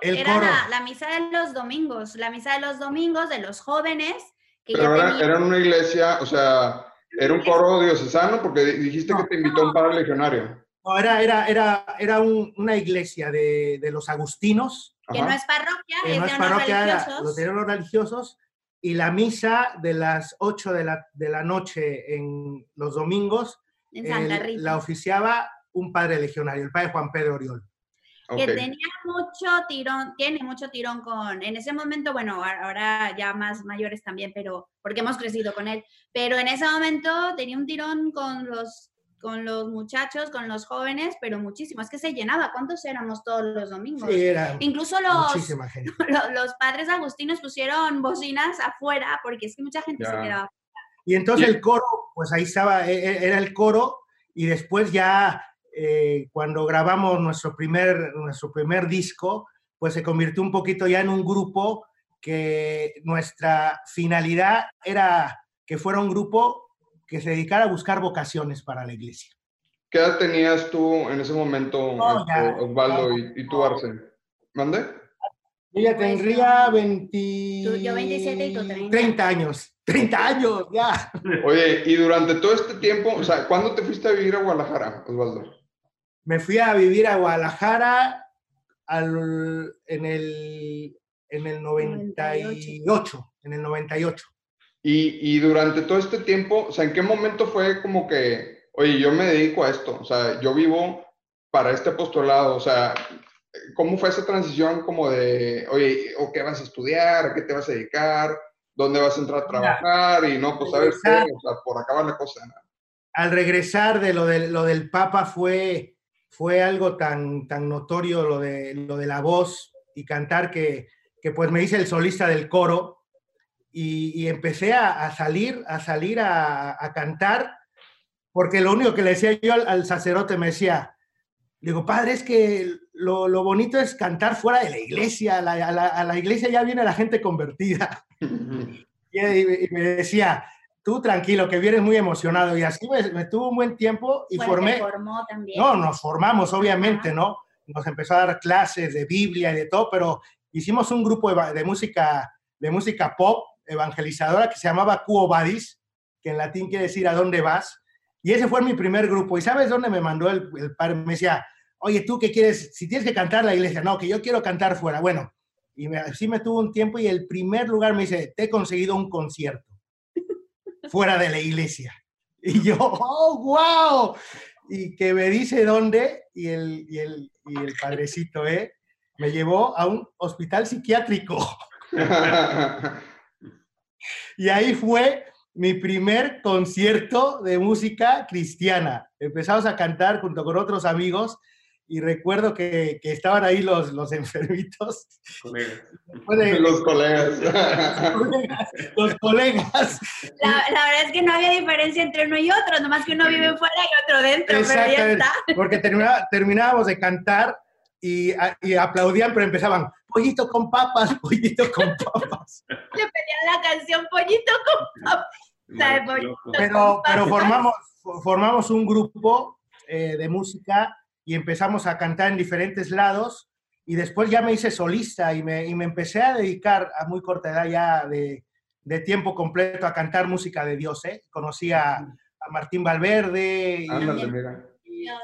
el era coro. La, misa de los domingos, la misa de los domingos de los jóvenes. Que Pero era, era una iglesia, o sea, era un coro diocesano, porque dijiste que te invitó un padre legionario. No, era, era, era, era una iglesia de, de, los agustinos. Que no es parroquia, es, de parroquia, religiosos. Los de los religiosos. Y la misa de las 8 de la, de la noche en los domingos en Santa Rita. la oficiaba un padre legionario, el padre Juan Pedro Oriol. Que tenía mucho tirón, tiene mucho tirón con, en ese momento, bueno, ahora ya más mayores también, pero porque hemos crecido con él, pero en ese momento tenía un tirón con los con los muchachos, con los jóvenes, pero muchísimo. Es que se llenaba. ¿Cuántos éramos todos los domingos? Sí, era Incluso los, los, padres agustinos pusieron bocinas afuera porque es que mucha gente se quedaba. Y entonces el coro, pues ahí estaba, e, e, era el coro y después ya eh, cuando grabamos nuestro primer, nuestro primer disco, pues se convirtió un poquito ya en un grupo que nuestra finalidad era que fuera un grupo que se dedicara a buscar vocaciones para la iglesia. ¿Qué edad tenías tú en ese momento, este, Osvaldo, y, tú, Arce? ¿Mande? Yo ya pues tendría 20... yo 27 y tú 30. 30 años. 30 años, ya. Oye, y durante todo este tiempo, o sea, ¿cuándo te fuiste a vivir a Guadalajara, Osvaldo? Me fui a vivir a Guadalajara al, en, el, en el 98, en el 98. Y, durante todo este tiempo, o sea, ¿en qué momento fue como que, oye, yo me dedico a esto? O sea, yo vivo para este apostolado, o sea, ¿cómo fue esa transición como de, oye, ¿o qué vas a estudiar? ¿A qué te vas a dedicar? ¿Dónde vas a entrar a trabajar? Y no, pues sabes qué, o sea, por acá va la cosa. Al regresar de lo, de lo del Papa fue, fue algo tan, tan notorio lo de, lo de la voz y cantar que, que pues me hice el solista del coro y, empecé a, salir, a salir a, cantar, porque lo único que le decía yo al, sacerdote me decía, digo, padre, es que lo, bonito es cantar fuera de la iglesia, a, la, iglesia ya viene la gente convertida. y, me decía, tú tranquilo, que vienes muy emocionado. Y así me, tuvo un buen tiempo y formé. Formó también. No, nos formamos, obviamente, ¿no? Nos empezó a dar clases de Biblia y de todo, pero hicimos un grupo de música, de música pop evangelizadora que se llamaba Cuo Vadis, que en latín quiere decir a dónde vas. Y ese fue mi primer grupo. ¿Y sabes dónde me mandó el, el padre? Me decía, oye, ¿tú qué quieres? Si tienes que cantar la iglesia, no, que yo quiero cantar fuera. Bueno, y me, así me tuvo un tiempo y el primer lugar me dice, te he conseguido un concierto fuera de la iglesia. Y yo, oh, wow. Y que me dice dónde, y el, y el, y el padrecito, ¿eh? Me llevó a un hospital psiquiátrico. y ahí fue mi primer concierto de música cristiana. Empezamos a cantar junto con otros amigos y recuerdo que, que estaban ahí los, los enfermitos. los colegas. los colegas. La, la, verdad es que no había diferencia entre uno y otro, nomás que uno vive fuera y otro dentro, pero ya está. Porque terminábamos de cantar y, y, aplaudían, pero empezaban, pollito con papas, pollito con papas. Le pedían la canción pollito con papas. pero, pero formamos, formamos un grupo eh, de música y empezamos a cantar en diferentes lados y después ya me hice solista y me, y me empecé a dedicar a muy corta edad ya de, de tiempo completo a cantar música de Dios. ¿eh? Conocí a, a Martín Valverde y, y,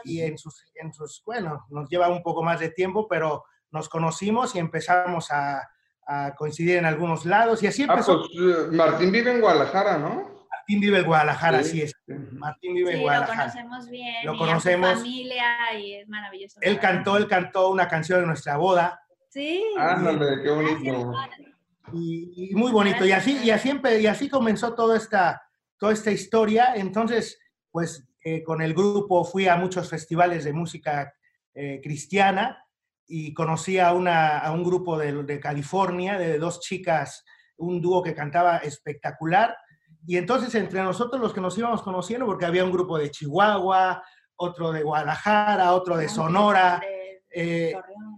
y, en, sus, en sus, bueno, nos lleva un poco más de tiempo, pero nos conocimos y empezamos a, a coincidir en algunos lados y así empezó. Ah, pues Martín vive en Guadalajara, ¿no? Martín vive en Guadalajara, así es. Martín vive sí, en Guadalajara. Lo conocemos bien. Lo conocemos. Y familia y es maravilloso. Él cantó, él cantó una canción de nuestra boda. Sí. Ándale, qué bonito. Y, y, muy bonito. Y así, y así, y así comenzó toda esta, toda esta historia. Entonces, pues eh, con el grupo fui a muchos festivales de música eh, cristiana y conocí a, una, a un grupo de, de California, de dos chicas, un dúo que cantaba espectacular y entonces entre nosotros los que nos íbamos conociendo, porque había un grupo de Chihuahua, otro de Guadalajara, otro de Sonora, eh,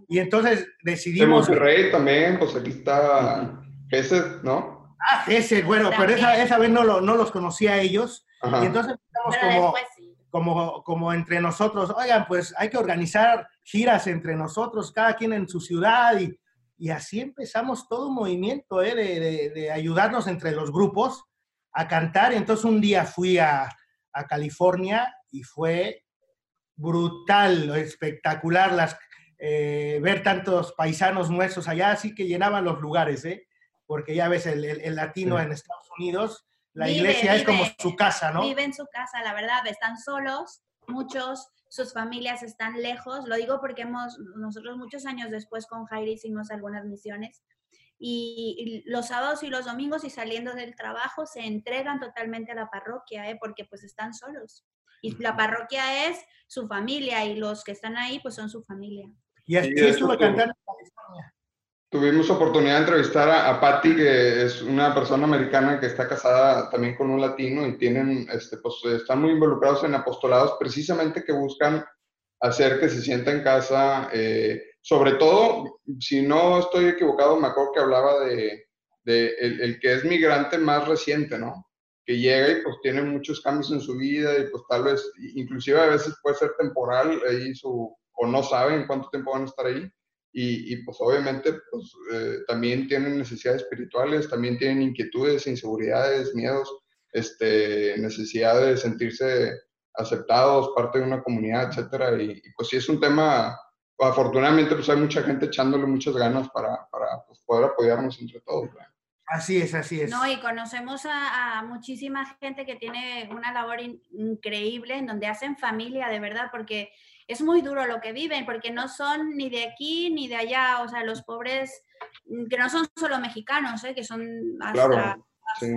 y entonces decidimos... De Monterrey también, pues aquí está ese, ¿no? Ah, ese, bueno, pero esa, esa vez no, lo, no los conocía a ellos, Ajá. y entonces estamos como, sí. Como, como entre nosotros, oigan, pues hay que organizar giras entre nosotros, cada quien en su ciudad, y, y así empezamos todo un movimiento ¿eh? de, de, de ayudarnos entre los grupos, a cantar. Entonces un día fui a, a California y fue brutal, espectacular las, eh, ver tantos paisanos nuestros allá, así que llenaban los lugares, ¿eh? porque ya ves, el, el, el latino sí. en Estados Unidos, la vive, iglesia vive, es como su casa, ¿no? Vive en su casa, la verdad, están solos, muchos, sus familias están lejos, lo digo porque hemos, nosotros muchos años después con Jairi hicimos algunas misiones, y, los sábados y los domingos y saliendo del trabajo se entregan totalmente a la parroquia, ¿eh? porque pues están solos. Y la parroquia es su familia y los que están ahí pues son su familia. Y así sí, estuve cantando en California. Tuvimos oportunidad de entrevistar a, a Patty, que es una persona americana que está casada también con un latino y tienen, este, pues, están muy involucrados en apostolados precisamente que buscan hacer que se sienta en casa eh, sobre todo, si no estoy equivocado, me acuerdo que hablaba de, de el, el, que es migrante más reciente, ¿no? Que llega y pues tiene muchos cambios en su vida y pues tal vez, inclusive a veces puede ser temporal ahí su, o no saben cuánto tiempo van a estar ahí. Y, y pues obviamente pues, eh, también tienen necesidades espirituales, también tienen inquietudes, inseguridades, miedos, este, necesidad de sentirse aceptados, parte de una comunidad, etcétera. Y, y pues sí es un tema afortunadamente pues hay mucha gente echándole muchas ganas para, para pues, poder apoyarnos entre todos. ¿verdad? Así es, así es. No, y conocemos a, a muchísima gente que tiene una labor in, increíble en donde hacen familia, de verdad, porque es muy duro lo que viven, porque no son ni de aquí ni de allá, o sea, los pobres, mm, que no son solo mexicanos, ¿eh? que son hasta, claro, hasta sí.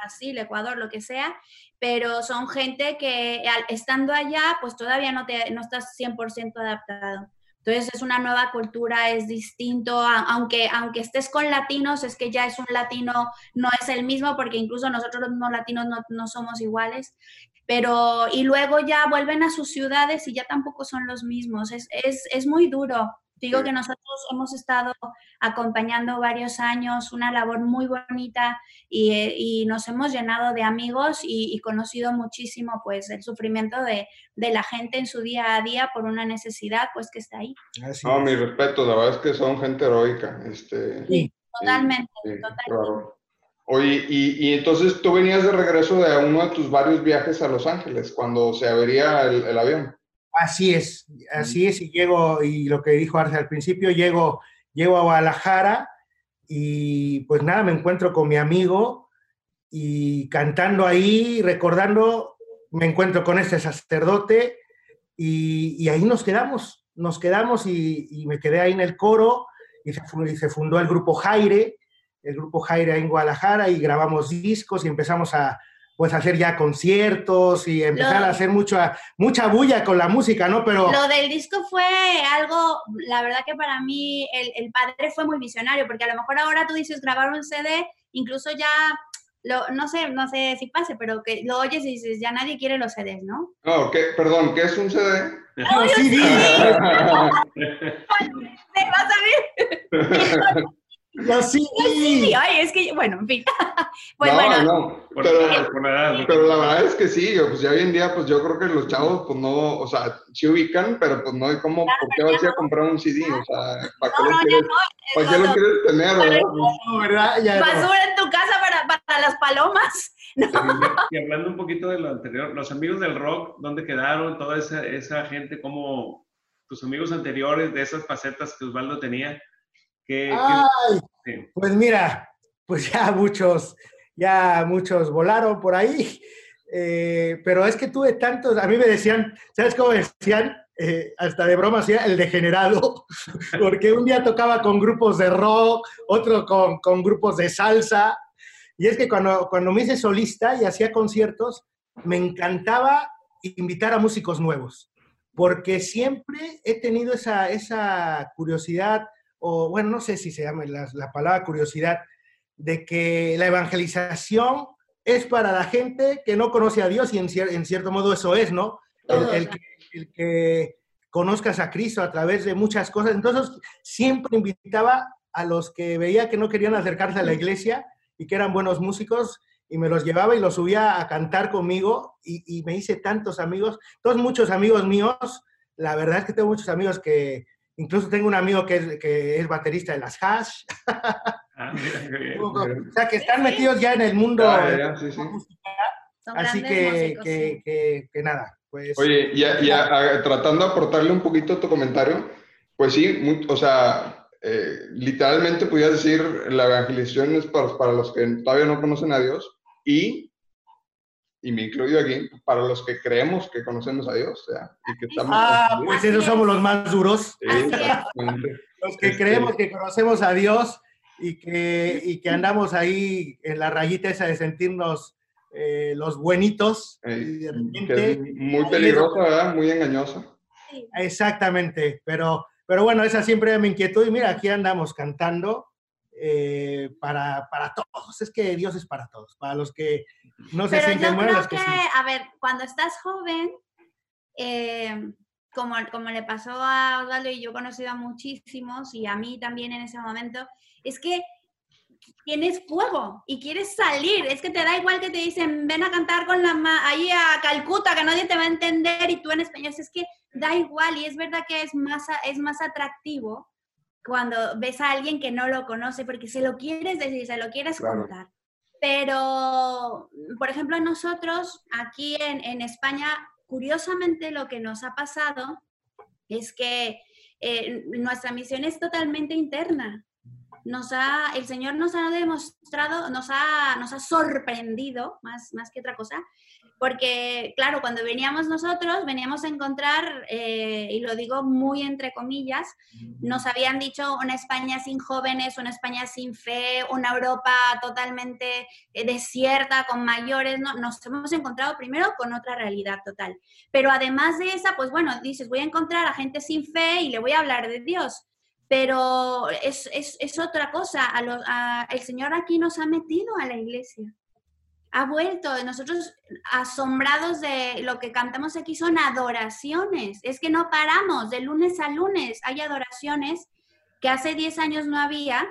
Brasil, Ecuador, lo que sea, pero son gente que estando allá, pues todavía no, te, no estás 100% adaptado. Entonces es una nueva cultura, es distinto, aunque, aunque estés con latinos, es que ya es un latino, no es el mismo, porque incluso nosotros los mismos latinos no, no somos iguales, pero y luego ya vuelven a sus ciudades y ya tampoco son los mismos, es, es, es muy duro. Digo que nosotros hemos estado acompañando varios años, una labor muy bonita y, y nos hemos llenado de amigos y, y, conocido muchísimo pues el sufrimiento de, de, la gente en su día a día por una necesidad pues que está ahí. Así no, mi respeto, la verdad es que son gente heroica. Este, sí, totalmente, sí, totalmente. Claro. Oye, y, entonces tú venías de regreso de uno de tus varios viajes a Los Ángeles, cuando se avería el, avión. Así es, así es, y llego, y lo que dijo Arce al principio, llego, llego a Guadalajara y pues nada, me encuentro con mi amigo y cantando ahí, recordando, me encuentro con este sacerdote y, ahí nos quedamos, nos quedamos y, me quedé ahí en el coro y se, y se fundó el grupo Jaire, el grupo Jaire en Guadalajara y grabamos discos y empezamos a pues hacer ya conciertos y empezar a hacer mucha, mucha bulla con la música, ¿no? Pero... Lo del disco fue algo, la verdad que para mí el, el padre fue muy visionario, porque a lo mejor ahora tú dices grabar un CD, incluso ya lo, no sé, no sé si pase, pero que lo oyes y dices, ya nadie quiere los CDs, ¿no? No, ¿qué, perdón, ¿qué es un CD? ¡Oh, CD! ¿Te vas a ver? Los sí, sí, ay, es que, bueno, en fin. pues no, bueno. No, pero, pero, la verdad es que sí, pues ya hoy en día, pues yo creo que los chavos, pues no, o sea, sí ubican, pero pues no hay como, ¿por qué vas a comprar un CD? O sea, ¿para qué, lo, quieres, ¿para qué lo quieres tener? ¿verdad? No, ¿verdad? Ya Basura en tu casa para, para las palomas. Y hablando un poquito de lo anterior, los amigos del rock, ¿dónde quedaron? Toda esa, esa gente, como tus amigos anteriores de esas facetas que Osvaldo tenía, pues mira, pues ya muchos, ya muchos volaron por ahí, eh, pero es que tuve tantos, a mí me decían, ¿sabes cómo decían? Eh, hasta de broma hacía el degenerado, porque un día tocaba con grupos de rock, otro con, con grupos de salsa, y es que cuando, cuando me hice solista y hacía conciertos, me encantaba invitar a músicos nuevos, porque siempre he tenido esa, esa curiosidad o bueno, no sé si se llama la, palabra curiosidad, de que la evangelización es para la gente que no conoce a Dios y en, cierto modo eso es, ¿no? El, que, conozcas a Cristo a través de muchas cosas. Entonces, siempre invitaba a los que veía que no querían acercarse a la iglesia y que eran buenos músicos y me los llevaba y los subía a cantar conmigo y, y me hice tantos amigos, todos muchos amigos míos. La verdad es que tengo muchos amigos que, Incluso tengo un amigo que es, que es baterista de las hash. Ah, o sea, que están metidos ya en el mundo ah, sí, sí. Así que, que, que, nada. Pues, Oye, ya, ya tratando de aportarle un poquito a tu comentario, pues sí, o sea, eh, literalmente podías decir la evangelización es para, para los que todavía no conocen a Dios y y me incluyo aquí, para los que creemos que conocemos a Dios. O sea, y que estamos ah, pues esos somos los más duros. los que creemos que conocemos a Dios y que, y que andamos ahí en la rayita esa de sentirnos eh, los buenitos. muy peligrosa, ¿verdad? Muy engañosa. Exactamente, pero, pero bueno, esa siempre me inquietud y mira, aquí andamos cantando eh, para, para, todos. Es que Dios es para todos, para los que no se sienten buenos. Que, a ver, cuando estás joven, eh, como, como le pasó a Osvaldo y yo he conocido a muchísimos y a mí también en ese momento, es que tienes fuego y quieres salir. Es que te da igual que te dicen, ven a cantar con la ahí a Calcuta, que nadie te va a entender y tú en español. Es que da igual y es verdad que es más, es más atractivo cuando ves a alguien que no lo conoce, porque se lo quieres decir, se lo quieres contar. Pero, por ejemplo, nosotros aquí en, España, curiosamente lo que nos ha pasado es que eh, nuestra misión es totalmente interna. Nos ha, el Señor nos ha demostrado, nos ha, nos ha sorprendido, más, más que otra cosa, porque, claro, cuando veníamos nosotros, veníamos a encontrar, eh, y lo digo muy entre comillas, nos habían dicho una España sin jóvenes, una España sin fe, una Europa totalmente eh, desierta, con mayores, ¿no? nos hemos encontrado primero con otra realidad total. Pero además de esa, pues bueno, dices, voy a encontrar a gente sin fe y le voy a hablar de Dios pero es, es, es otra cosa. A el Señor aquí nos ha metido a la iglesia ha vuelto. Nosotros asombrados de lo que cantamos aquí son adoraciones. Es que no paramos, de lunes a lunes hay adoraciones que hace 10 años no había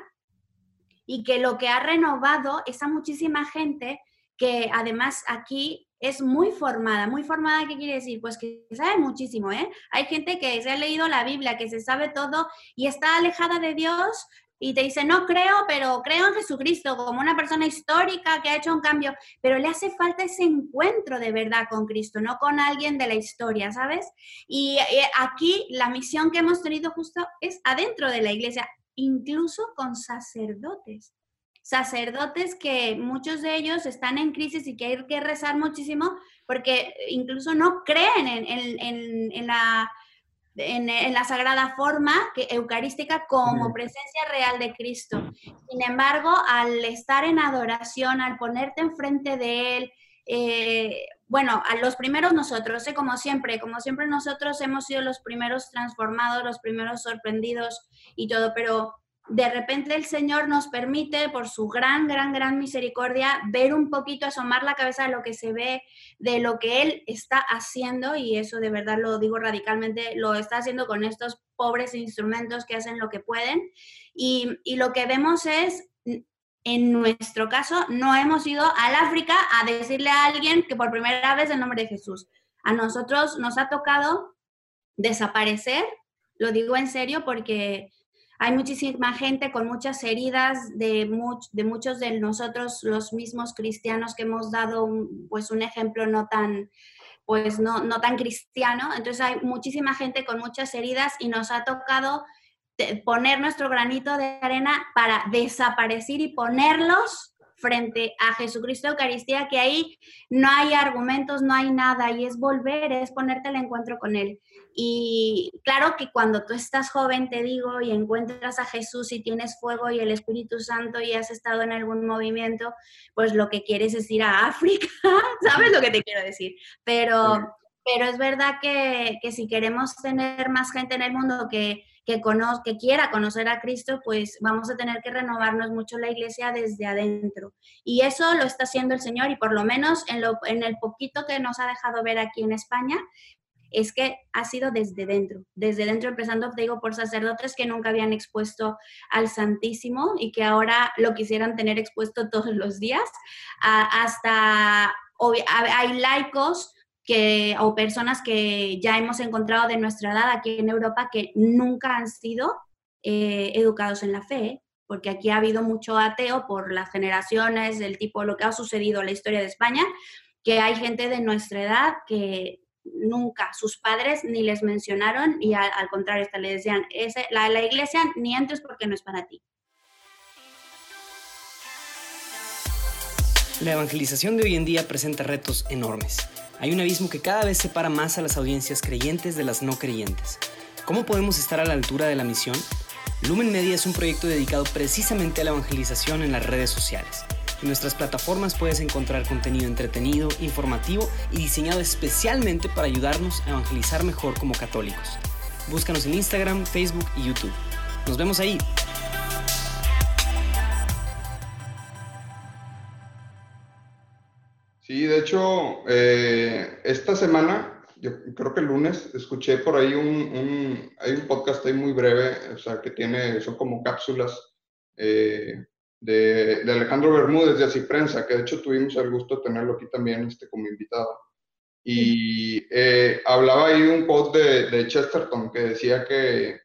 y que lo que ha renovado es a muchísima gente que además aquí es muy formada. Muy formada, ¿qué quiere decir? Pues que sabe muchísimo, ¿eh? Hay gente que se ha leído la Biblia, que se sabe todo y está alejada de Dios, y te dice, no creo, pero creo en Jesucristo como una persona histórica que ha hecho un cambio, pero le hace falta ese encuentro de verdad con Cristo, no con alguien de la historia, ¿sabes? Y eh, aquí la misión que hemos tenido justo es adentro de la iglesia, incluso con sacerdotes. Sacerdotes que muchos de ellos están en crisis y que hay que rezar muchísimo porque incluso no creen en la en, la sagrada forma que, eucarística como presencia real de Cristo. Sin embargo, al estar en adoración, al ponerte enfrente de Él, eh, bueno, a los primeros nosotros, ¿eh? como siempre, como siempre nosotros hemos sido los primeros transformados, los primeros sorprendidos y todo, pero de repente el Señor nos permite, por su gran, gran, gran misericordia, ver un poquito, asomar la cabeza de lo que se ve, de lo que Él está haciendo, y eso de verdad lo digo radicalmente, lo está haciendo con estos pobres instrumentos que hacen lo que pueden. Y, lo que vemos es, en nuestro caso, no hemos ido al África a decirle a alguien que por primera vez el nombre de Jesús. A nosotros nos ha tocado desaparecer, lo digo en serio porque hay muchísima gente con muchas heridas de, de muchos de nosotros, los mismos cristianos, que hemos dado un, pues un ejemplo no tan, pues no, no tan cristiano. Entonces hay muchísima gente con muchas heridas y nos ha tocado poner nuestro granito de arena para desaparecer y ponerlos frente a Jesucristo Eucaristía, que ahí no hay argumentos, no hay nada, y es volver, es ponerte el encuentro con Él. Y claro que cuando tú estás joven, te digo, y encuentras a Jesús y tienes fuego y el Espíritu Santo y has estado en algún movimiento, pues lo que quieres es ir a África, ¿sabes lo que te quiero decir? Pero, pero es verdad que, que si queremos tener más gente en el mundo que que, que quiera conocer a Cristo, pues vamos a tener que renovarnos mucho la iglesia desde adentro. Y eso lo está haciendo el Señor y por lo menos en, lo, en el poquito que nos ha dejado ver aquí en España, es que ha sido desde dentro, desde dentro empezando, digo, por sacerdotes que nunca habían expuesto al Santísimo y que ahora lo quisieran tener expuesto todos los días, hasta hay laicos que, o personas que ya hemos encontrado de nuestra edad aquí en Europa que nunca han sido eh, educados en la fe, porque aquí ha habido mucho ateo por las generaciones, del tipo lo que ha sucedido en la historia de España, que hay gente de nuestra edad que nunca sus padres ni les mencionaron y al, contrario, hasta le decían, la, la iglesia ni entres porque no es para ti. La evangelización de hoy en día presenta retos enormes hay un abismo que cada vez separa más a las audiencias creyentes de las no creyentes. ¿Cómo podemos estar a la altura de la misión? Lumen Media es un proyecto dedicado precisamente a la evangelización en las redes sociales. En nuestras plataformas puedes encontrar contenido entretenido, informativo y diseñado especialmente para ayudarnos a evangelizar mejor como católicos. Búscanos en Instagram, Facebook y YouTube. Nos vemos ahí. Sí, de hecho, eh, esta semana, yo creo que el lunes, escuché por ahí un, hay un podcast ahí muy breve, o sea, que tiene, son como cápsulas eh, de, Alejandro Bermúdez de Así Prensa, que de hecho tuvimos el gusto de tenerlo aquí también este, como invitado. Y eh, hablaba ahí un post de, de, Chesterton que decía que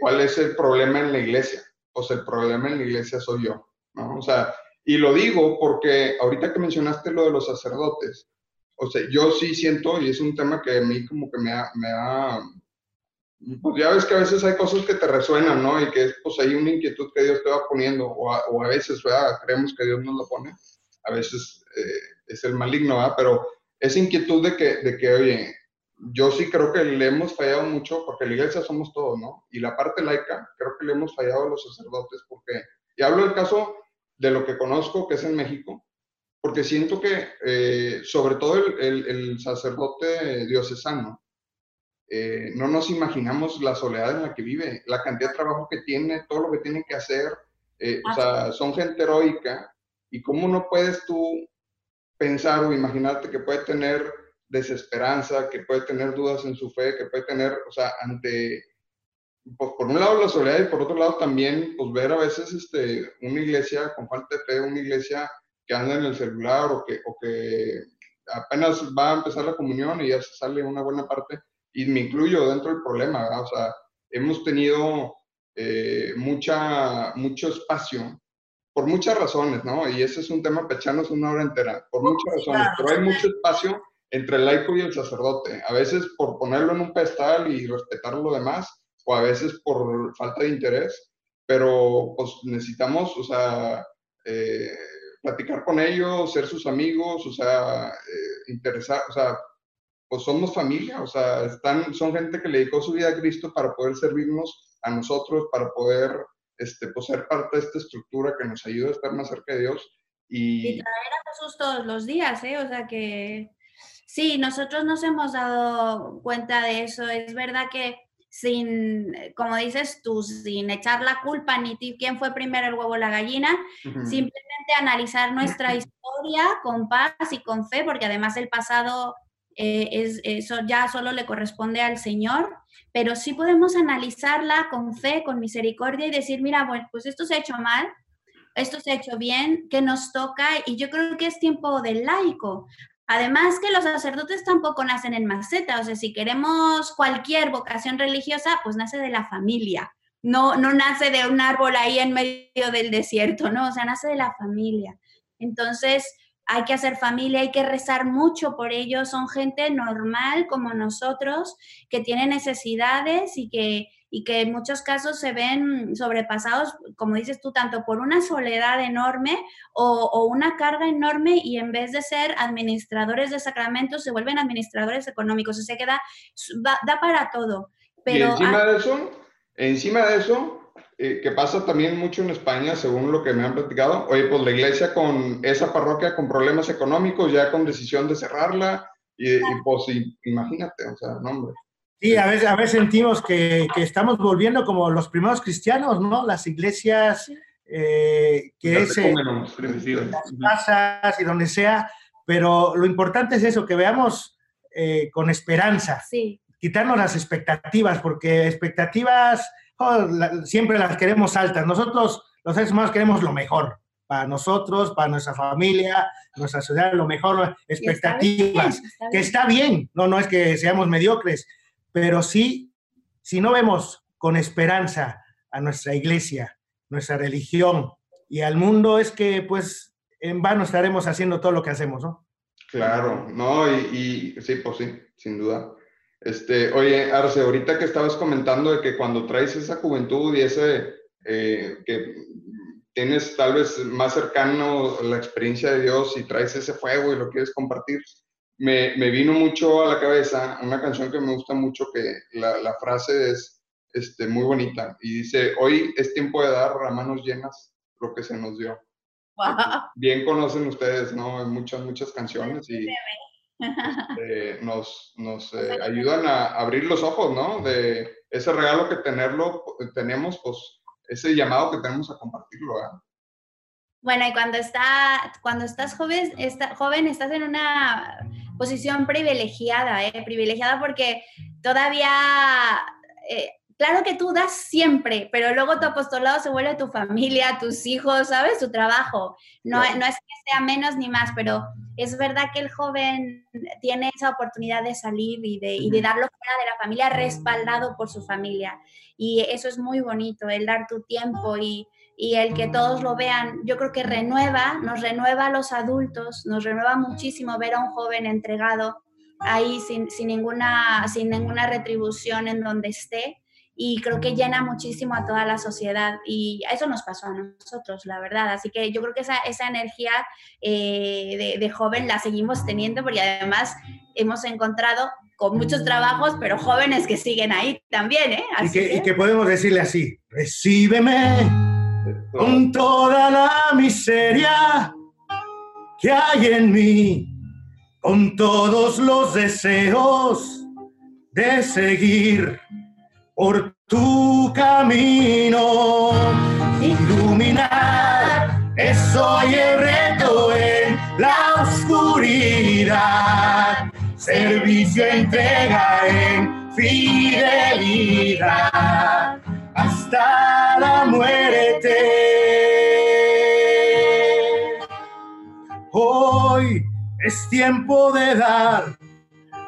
cuál es el problema en la iglesia. Pues el problema en la iglesia soy yo, ¿no? O sea, y lo digo porque ahorita que mencionaste lo de los sacerdotes, o sea, yo sí siento, y es un tema que a mí como que me ha, me ha pues ya ves que a veces hay cosas que te resuenan, ¿no? Y que es pues hay una inquietud que Dios te va poniendo, o a, o a veces, ¿verdad? Creemos que Dios nos lo pone, a veces eh, es el maligno, ¿verdad? Pero esa inquietud de que, de que, oye, yo sí creo que le hemos fallado mucho, porque la iglesia somos todos, ¿no? Y la parte laica, creo que le hemos fallado a los sacerdotes, porque, y hablo del caso de lo que conozco, que es en México, porque siento que eh, sobre todo el, sacerdote diocesano, eh, no nos imaginamos la soledad en la que vive, la cantidad de trabajo que tiene, todo lo que tiene que hacer, eh, o sea, son gente heroica, y cómo no puedes tú pensar o imaginarte que puede tener desesperanza, que puede tener dudas en su fe, que puede tener, o sea, ante pues, por un lado la soledad y por otro lado también, pues ver a veces este, una iglesia con falta de fe, una iglesia que anda en el celular o que, o que apenas va a empezar la comunión y ya se sale una buena parte, y me incluyo dentro del problema, o sea, hemos tenido eh, mucha, mucho espacio, por muchas razones, ¿no? Y ese es un tema pechanos una hora entera, por muchas razones, pero hay mucho espacio entre el laico y el sacerdote, a veces por ponerlo en un pedestal y respetar lo demás, o a veces por falta de interés, pero pues necesitamos, o sea, eh, platicar con ellos, ser sus amigos, o sea, eh, interesar, o sea, pues somos familia, o sea, están, son gente que le dedicó su vida a Cristo para poder servirnos a nosotros, para poder este, pues, ser parte de esta estructura que nos ayuda a estar más cerca de Dios. Y, y traer a Jesús todos los días, ¿eh? O sea que sí, nosotros nos hemos dado cuenta de eso. Es verdad que sin, como dices tú, sin echar la culpa ni quién fue primero el huevo o la gallina, simplemente analizar nuestra historia con paz y con fe, porque además el pasado eh, es, eso ya solo le corresponde al Señor, pero sí podemos analizarla con fe, con misericordia y decir, mira, bueno, pues esto se ha hecho mal, esto se ha hecho bien, que nos toca, y yo creo que es tiempo del laico. Además que los sacerdotes tampoco nacen en maceta, o sea, si queremos cualquier vocación religiosa, pues nace de la familia, no, no nace de un árbol ahí en medio del desierto, ¿no? O sea, nace de la familia. Entonces, hay que hacer familia, hay que rezar mucho por ellos, son gente normal como nosotros, que tiene necesidades y que, y que en muchos casos se ven sobrepasados, como dices tú, tanto por una soledad enorme o, una carga enorme y en vez de ser administradores de sacramentos se vuelven administradores económicos, o sea que da, para todo. Pero, y encima de eso, encima de eso, eh, que pasa también mucho en España, según lo que me han platicado, oye, pues la iglesia con esa parroquia con problemas económicos, ya con decisión de cerrarla, y, y pues imagínate, o sea, no hombre. Sí, a veces, a veces sentimos que, que, estamos volviendo como los primeros cristianos, ¿no? Las iglesias eh, que es las casas y donde sea, pero lo importante es eso, que veamos eh, con esperanza, sí. quitarnos las expectativas, porque expectativas oh, siempre las queremos altas. Nosotros, los seres humanos, queremos lo mejor para nosotros, para nuestra familia, nuestra sociedad, lo mejor, expectativas, que está bien, no, no es que seamos mediocres, pero sí, si no vemos con esperanza a nuestra iglesia, nuestra religión y al mundo, es que pues en vano estaremos haciendo todo lo que hacemos, ¿no? Claro, no, y, sí, pues sí, sin duda. Este, oye, Arce, ahorita que estabas comentando de que cuando traes esa juventud y ese, eh, que tienes tal vez más cercano la experiencia de Dios y traes ese fuego y lo quieres compartir, me, me, vino mucho a la cabeza una canción que me gusta mucho, que la, la, frase es este, muy bonita y dice, hoy es tiempo de dar a manos llenas lo que se nos dio. Bien conocen ustedes, ¿no? Muchas, muchas canciones y este, nos, nos eh, ayudan a abrir los ojos, ¿no? De ese regalo que tenerlo, tenemos, pues ese llamado que tenemos a compartirlo, ¿verdad? Bueno, y cuando, está, cuando estás joven, está, joven, estás en una posición privilegiada, ¿eh? privilegiada porque todavía, eh, claro que tú das siempre, pero luego tu apostolado se vuelve tu familia, tus hijos, ¿sabes? Tu trabajo. No, no es que sea menos ni más, pero es verdad que el joven tiene esa oportunidad de salir y de, y de darlo fuera de la familia respaldado por su familia. Y eso es muy bonito, el dar tu tiempo y y el que todos lo vean, yo creo que renueva, nos renueva a los adultos, nos renueva muchísimo ver a un joven entregado ahí sin, sin, ninguna, sin ninguna retribución en donde esté y creo que llena muchísimo a toda la sociedad y eso nos pasó a nosotros, la verdad. Así que yo creo que esa, esa energía eh, de, joven la seguimos teniendo porque además hemos encontrado con muchos trabajos, pero jóvenes que siguen ahí también, ¿eh? y, que, y que podemos decirle así, recíbeme con toda la miseria que hay en mí, con todos los deseos de seguir por tu camino, iluminar, eso y el reto en la oscuridad, servicio, entrega en fidelidad. Hasta la muerte. Hoy es tiempo de dar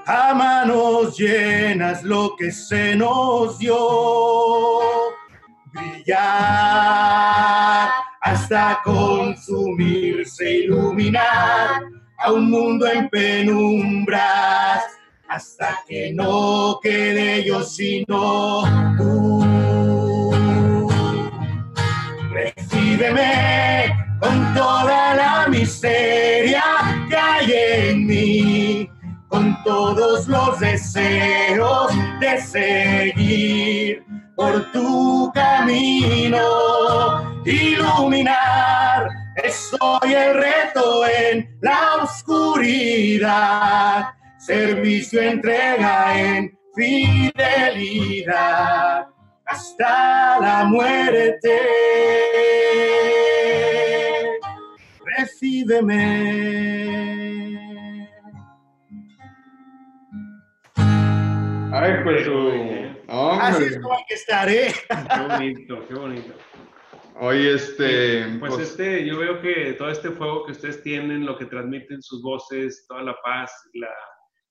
a manos llenas lo que se nos dio. brillar hasta consumirse, iluminar a un mundo en penumbras hasta que no quede yo sino tú. Recíbeme con toda la miseria que hay en mí, todos los deseos de seguir por tu camino, iluminar. Soy el reto en la oscuridad, servicio, entrega en fidelidad hasta la muerte. Recíbeme. Ay, pues Así es como hay que estar, ¿eh? Qué bonito, qué bonito. Oye, este. Pues, pues, este, yo veo que todo este fuego que ustedes tienen, lo que transmiten sus voces, toda la paz, la,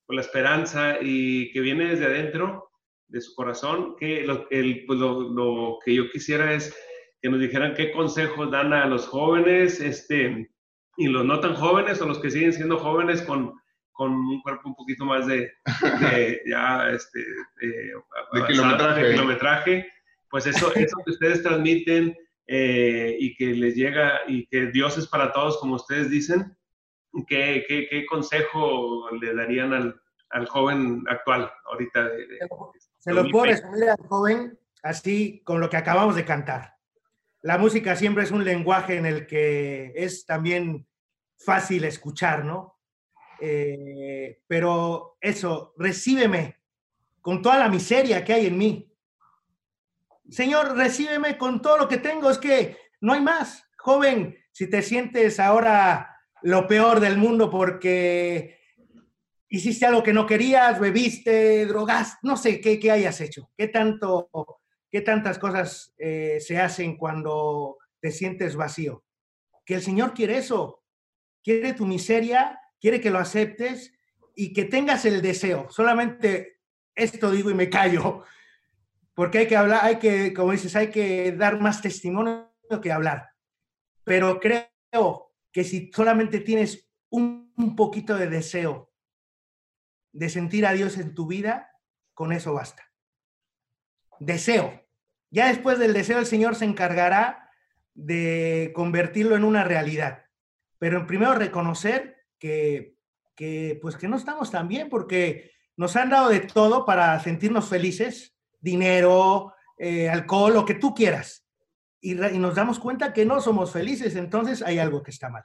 pues, la esperanza y que viene desde adentro de su corazón, que lo, el, pues lo, lo, que yo quisiera es que nos dijeran qué consejos dan a los jóvenes, este, y los no tan jóvenes o los que siguen siendo jóvenes con, con un cuerpo un poquito más de, de ya, este, de, kilometraje. de, kilometraje. Pues eso, eso que ustedes transmiten eh, y que les llega y que Dios es para todos, como ustedes dicen, ¿qué, qué, qué consejo le darían al, al, joven actual ahorita? De, de, Se lo puedo resumir al joven así con lo que acabamos de cantar. La música siempre es un lenguaje en el que es también fácil escuchar, ¿no? Eh, pero eso, recíbeme con toda la miseria que hay en mí. Señor, recíbeme con todo lo que tengo, es que no hay más. Joven, si te sientes ahora lo peor del mundo porque hiciste algo que no querías, bebiste, drogas, no sé qué, qué hayas hecho, qué tanto, qué tantas cosas eh, se hacen cuando te sientes vacío. Que el Señor quiere eso, quiere tu miseria, quiere que lo aceptes y que tengas el deseo. Solamente esto digo y me callo, porque hay que hablar, hay que, como dices, hay que dar más testimonio que hablar. Pero creo que si solamente tienes un, poquito de deseo de sentir a Dios en tu vida, con eso basta. Deseo. Ya después del deseo el Señor se encargará de convertirlo en una realidad. Pero primero reconocer que, que, pues que no estamos tan bien porque nos han dado de todo para sentirnos felices, dinero, eh, alcohol, lo que tú quieras. Y, y, nos damos cuenta que no somos felices, entonces hay algo que está mal.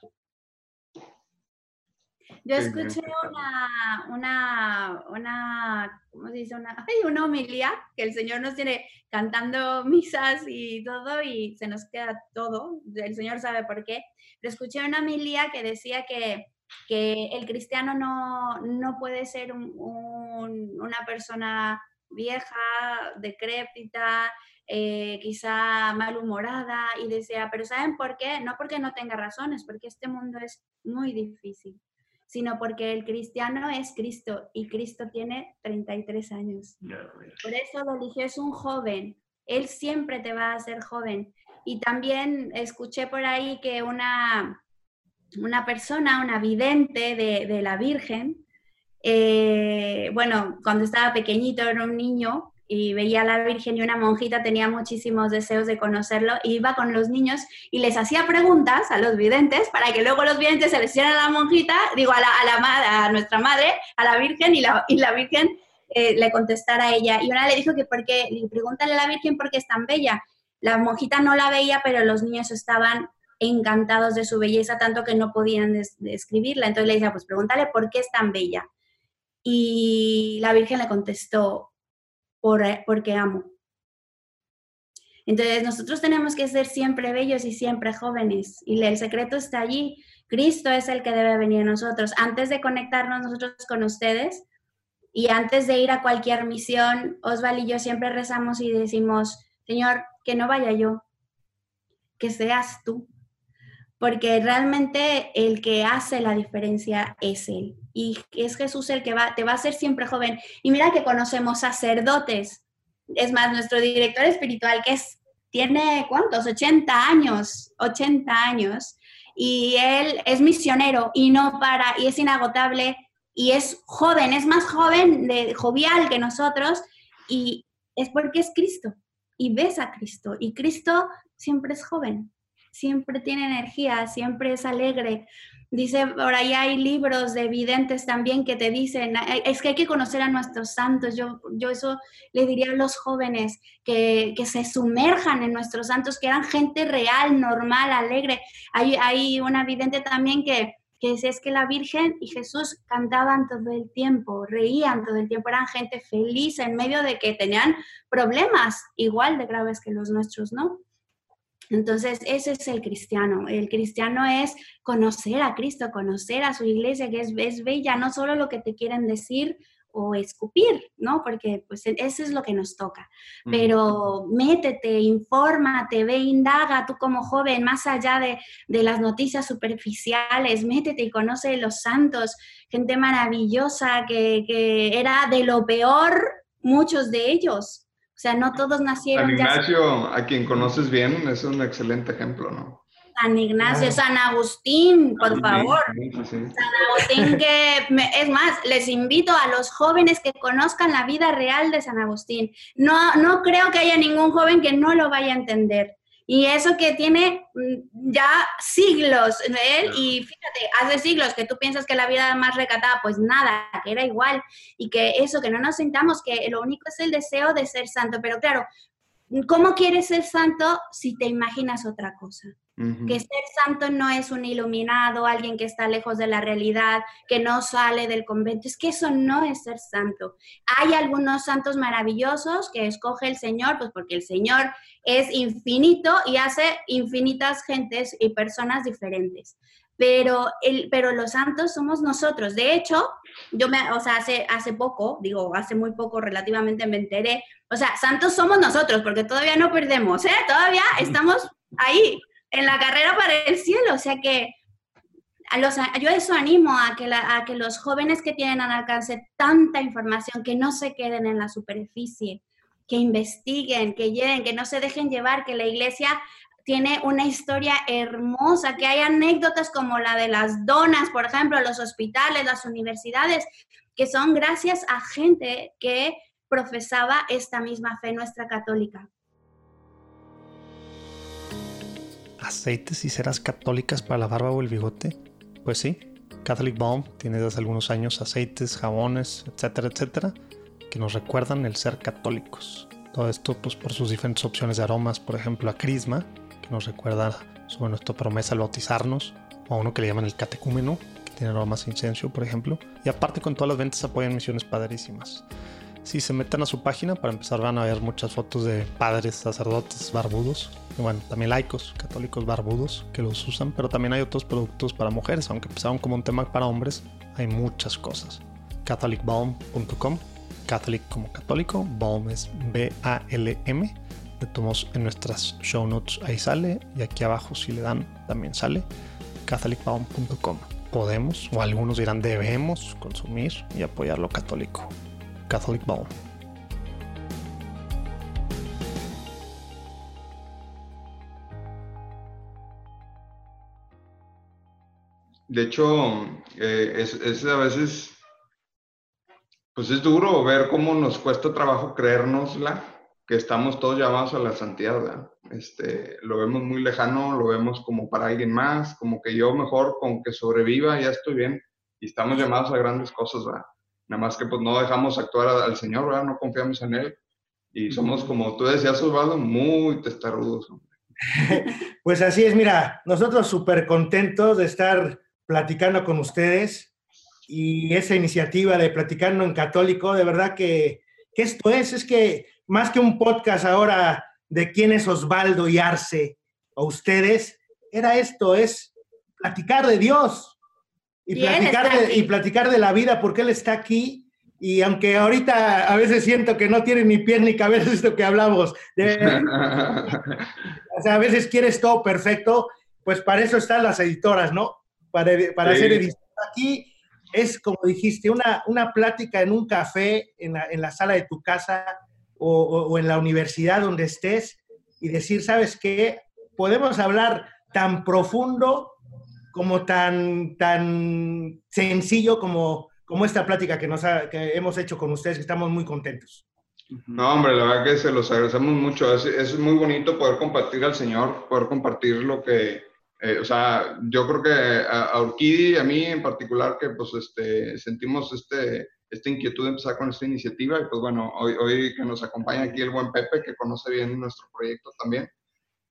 Yo escuché una, una, una, ¿cómo se dice? Una, ay, una homilía que el Señor nos tiene cantando misas y todo y se nos queda todo. El Señor sabe por qué. Pero escuché una homilía que decía que, que el cristiano no, no puede ser un, un, una persona vieja, decrépita, eh, quizá malhumorada y decía, pero ¿saben por qué? No porque no tenga razones, porque este mundo es muy difícil sino porque el cristiano es Cristo y Cristo tiene 33 años. Por eso lo eligió, es un joven. Él siempre te va a hacer joven. Y también escuché por ahí que una, una persona, una vidente de, de la Virgen, eh, bueno, cuando estaba pequeñito era un niño, y veía a la Virgen y una monjita tenía muchísimos deseos de conocerlo iba con los niños y les hacía preguntas a los videntes para que luego los videntes se les hicieran a la monjita, digo, a, la, a, la, a nuestra madre, a la Virgen y la, y la Virgen eh, le contestara a ella. Y una le dijo que porque, pregúntale a la Virgen por qué es tan bella. La monjita no la veía, pero los niños estaban encantados de su belleza, tanto que no podían des describirla. Entonces le decía, pues pregúntale por qué es tan bella. Y la Virgen le contestó, por, porque amo. Entonces nosotros tenemos que ser siempre bellos y siempre jóvenes y el secreto está allí. Cristo es el que debe venir a nosotros. Antes de conectarnos nosotros con ustedes y antes de ir a cualquier misión, Osval y yo siempre rezamos y decimos, Señor, que no vaya yo, que seas tú, porque realmente el que hace la diferencia es Él. Y es Jesús el que va, te va a hacer siempre joven. Y mira que conocemos sacerdotes. Es más, nuestro director espiritual, que es tiene cuántos, 80 años, 80 años, y él es misionero y no para, y es inagotable, y es joven, es más joven, de, jovial que nosotros, y es porque es Cristo, y ves a Cristo, y Cristo siempre es joven, siempre tiene energía, siempre es alegre. Dice, por ahí hay libros de videntes también que te dicen, es que hay que conocer a nuestros santos. Yo, yo eso le diría a los jóvenes, que, que se sumerjan en nuestros santos, que eran gente real, normal, alegre. Hay, hay una vidente también que, que dice, es que la Virgen y Jesús cantaban todo el tiempo, reían todo el tiempo, eran gente feliz en medio de que tenían problemas igual de graves que los nuestros, ¿no? Entonces, ese es el cristiano. El cristiano es conocer a Cristo, conocer a su iglesia, que es, es, bella, no solo lo que te quieren decir o escupir, ¿no? Porque pues e, eso es lo que nos toca. Pero métete, infórmate, ve, indaga, tú como joven, más allá de, de las noticias superficiales, métete y conoce los santos, gente maravillosa que, que era de lo peor, muchos de ellos, o sea, no todos nacieron. San Ignacio, a quien conoces bien, es un excelente ejemplo, ¿no? San Ignacio, San Agustín, por favor. San Agustín que, es más, les invito a los jóvenes que conozcan la vida real de San Agustín. No, no creo que haya ningún joven que no lo vaya a entender. Y eso que tiene mm, ya siglos él, y fíjate, hace siglos que tú piensas que la vida más recatada, pues nada, que era igual, y que eso, que no nos sintamos, que lo único es el deseo de ser santo, pero claro, ¿cómo quieres ser santo si te imaginas otra cosa? Que ser santo no es un iluminado, alguien que está lejos de la realidad, que no sale del convento. Es que eso no es ser santo. Hay algunos santos maravillosos que escoge el Señor, pues porque el Señor es infinito y hace infinitas gentes y personas diferentes. Pero, el, pero los santos somos nosotros. De hecho, yo me, o sea, hace, hace poco, digo, hace muy poco relativamente me enteré, o sea, santos somos nosotros, porque todavía no perdemos, ¿eh? Todavía estamos ahí en la carrera para el cielo. O sea que a los, yo eso animo a que, a que los jóvenes que tienen al alcance tanta información, que no se queden en la superficie, que investiguen, que lleguen, que no se dejen llevar, que la iglesia tiene una historia hermosa, que hay anécdotas como la de las donas, por ejemplo, los hospitales, las universidades, que son gracias a gente que profesaba esta misma fe nuestra católica. Aceites y ceras católicas para la barba o el bigote? Pues sí, Catholic Balm tiene desde algunos años aceites, jabones, etcétera, etcétera, que nos recuerdan el ser católicos. Todo esto pues por sus diferentes opciones de aromas, por ejemplo a Crisma, que nos recuerda sobre nuestra promesa al bautizarnos, o a uno que le llaman el catecúmeno, que tiene aromas incensio, por ejemplo. Y aparte con todas las ventas apoyan misiones padrísimas. Si se meten a su página, para empezar van a ver muchas fotos de padres, sacerdotes, barbudos. Y bueno, también laicos, católicos barbudos que los usan, pero también hay otros productos para mujeres, aunque empezaron como un tema para hombres, hay muchas cosas. catholicbalm.com, catholic como católico, balm es B-A-L-M. Le tomamos en nuestras show notes, ahí sale, y aquí abajo si le dan también sale, catholicbalm.com. Podemos, o algunos dirán debemos consumir y apoyar lo católico. Catholic Ball. De hecho, eh, es, a veces, pues es duro ver cómo nos cuesta trabajo creérnosla, que estamos todos llamados a la santidad. Este, lo vemos muy lejano, lo vemos como para alguien más, como que yo mejor con que sobreviva ya estoy bien. Y estamos llamados a grandes cosas, ¿verdad? Nada más que pues no dejamos actuar al Señor, ¿verdad? No confiamos en Él. Y somos, como tú decías, Osvaldo, muy testarudos. Pues así es, mira, nosotros súper contentos de estar platicando con ustedes y esa iniciativa de Platicando en Católico, de verdad que, que esto es, es que más que un podcast ahora de quién es Osvaldo y Arce o ustedes, era esto, es platicar de Dios, y platicar, de, y platicar de la vida, porque Él está aquí. Y aunque ahorita a veces siento que no tiene ni pies ni cabeza esto que hablamos, o sea, a veces quieres todo perfecto, pues para eso están las editoras, ¿no? Para, para hacer edición. Aquí es, como dijiste, una, una plática en un café, en la, en la sala de tu casa o, o, en la universidad donde estés, y decir, ¿sabes qué? Podemos hablar tan profundo como tan, tan sencillo como, como esta plática que, nos que hemos hecho con ustedes, estamos muy contentos. No, hombre, la verdad que se los agradecemos mucho. Es, es muy bonito poder compartir al Señor, poder compartir lo que, eh, o sea, yo creo que a, a Urquidi, a mí en particular, que pues este, sentimos este, esta inquietud de empezar con esta iniciativa y pues bueno, hoy, hoy que nos acompaña aquí el buen Pepe, que conoce bien nuestro proyecto también.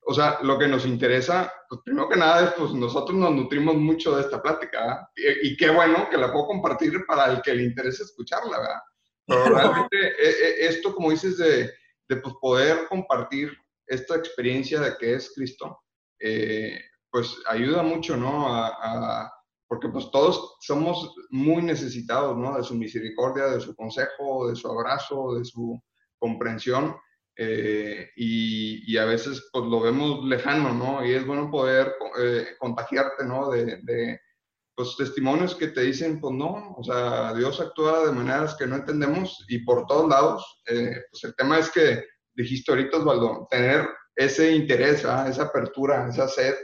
O sea, lo que nos interesa, pues primero que nada es, pues nosotros nos nutrimos mucho de esta plática, y, y, qué bueno que la puedo compartir para el que le interese escucharla, ¿verdad? Pero realmente e, e, esto, como dices, de, de pues, poder compartir esta experiencia de que es Cristo, eh, pues ayuda mucho, ¿no? A, a, porque pues todos somos muy necesitados, ¿no? De su misericordia, de su consejo, de su abrazo, de su comprensión. Eh, y, y, a veces pues lo vemos lejano, ¿no? Y es bueno poder eh, contagiarte, ¿no? De, de, pues testimonios que te dicen, pues no, o sea, Dios actúa de maneras que no entendemos y por todos lados. Eh, pues el tema es que dijiste ahorita, Osvaldo, tener ese interés, ¿verdad? esa apertura, esa sed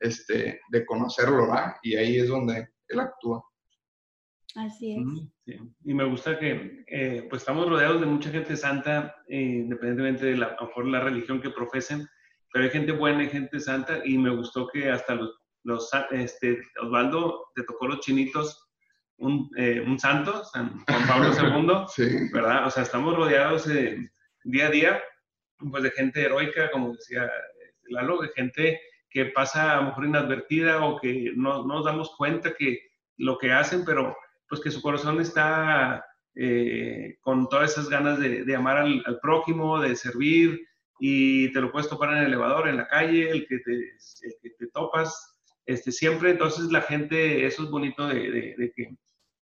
este, de conocerlo, ¿verdad? Y ahí es donde él actúa. Así es. Sí. Y me gusta que eh, pues estamos rodeados de mucha gente santa, eh, independientemente de la, a lo mejor la religión que profesen, pero hay gente buena y gente santa y me gustó que hasta los, los este, Osvaldo te tocó los chinitos, un, eh, un santo, San Juan Pablo II, sí. ¿verdad? O sea, estamos rodeados día a día pues de gente heroica, como decía Lalo, de gente que pasa a lo mejor inadvertida o que no, no nos damos cuenta que lo que hacen, pero pues que su corazón está eh, con todas esas ganas de, de amar al, al, prójimo, de servir, y te lo puedes topar en el elevador, en la calle, el que te, el que te topas, este, siempre, entonces la gente, eso es bonito de, de, de que,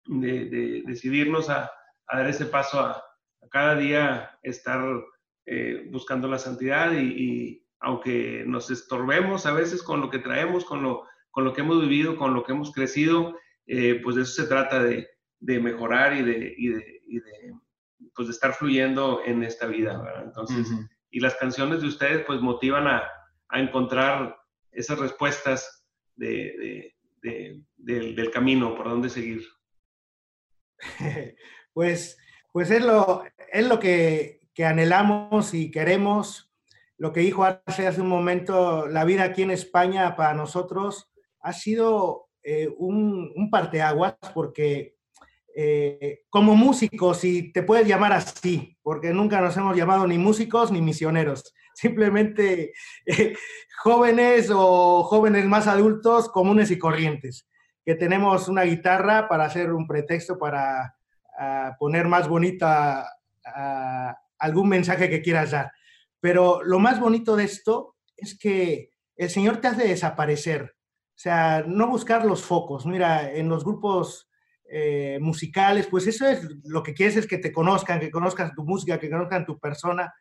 de, decidirnos a, a, dar ese paso a, a cada día estar eh, buscando la santidad y, y, aunque nos estorbemos a veces con lo que traemos, con lo, con lo que hemos vivido, con lo que hemos crecido, eh, pues de eso se trata de, de mejorar y de, y de, y de, pues de estar fluyendo en esta vida, ¿verdad? Entonces, uh -huh. y las canciones de ustedes pues motivan a, a encontrar esas respuestas de, del, del camino, por dónde seguir. Pues, pues es lo, es lo que, que anhelamos y queremos. Lo que dijo hace, hace un momento, la vida aquí en España para nosotros ha sido eh, un, un, parteaguas porque eh, como músicos, si te puedes llamar así, porque nunca nos hemos llamado ni músicos ni misioneros, simplemente eh, jóvenes o jóvenes más adultos comunes y corrientes, que tenemos una guitarra para hacer un pretexto para poner más bonita algún mensaje que quieras dar. Pero lo más bonito de esto es que el Señor te hace desaparecer. Sea, no buscar los focos. Mira, en los grupos eh, musicales, pues eso es lo que quieres es que te conozcan, que conozcan tu música, que conozcan tu persona.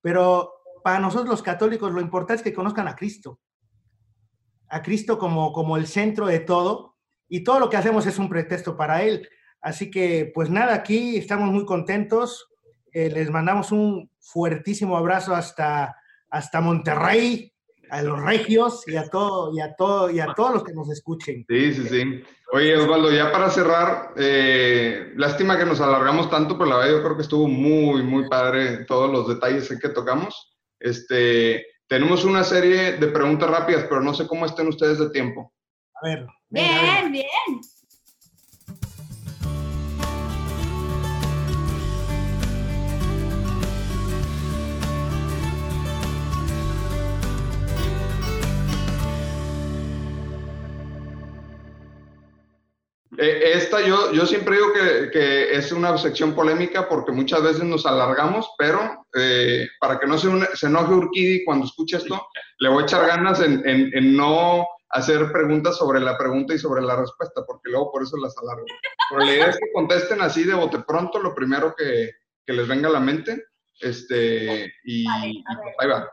Pero para nosotros los católicos lo importante es que conozcan a Cristo. A Cristo como, como el centro de todo. Y todo lo que hacemos es un pretexto para Él. Así que, pues nada, aquí estamos muy contentos. Eh, les mandamos un fuertísimo abrazo hasta, hasta Monterrey, a los regios y a todo y a todo y a todos los que nos escuchen. Sí, sí, sí. Oye, Osvaldo, ya para cerrar, eh, lástima que nos alargamos tanto, pero la verdad yo creo que estuvo muy, muy padre todos los detalles que tocamos. Este, tenemos una serie de preguntas rápidas, pero no sé cómo estén ustedes de tiempo. A ver. Bien, a ver. bien. Esta yo, yo siempre digo que, que, es una sección polémica porque muchas veces nos alargamos, pero eh, para que no se, se enoje Urquidi cuando escuche esto, le voy a echar ganas en, en, en, no hacer preguntas sobre la pregunta y sobre la respuesta, porque luego por eso las alargo. Pero la idea es que contesten así de bote pronto lo primero que, que les venga a la mente, este, y, vale, y pues ahí va.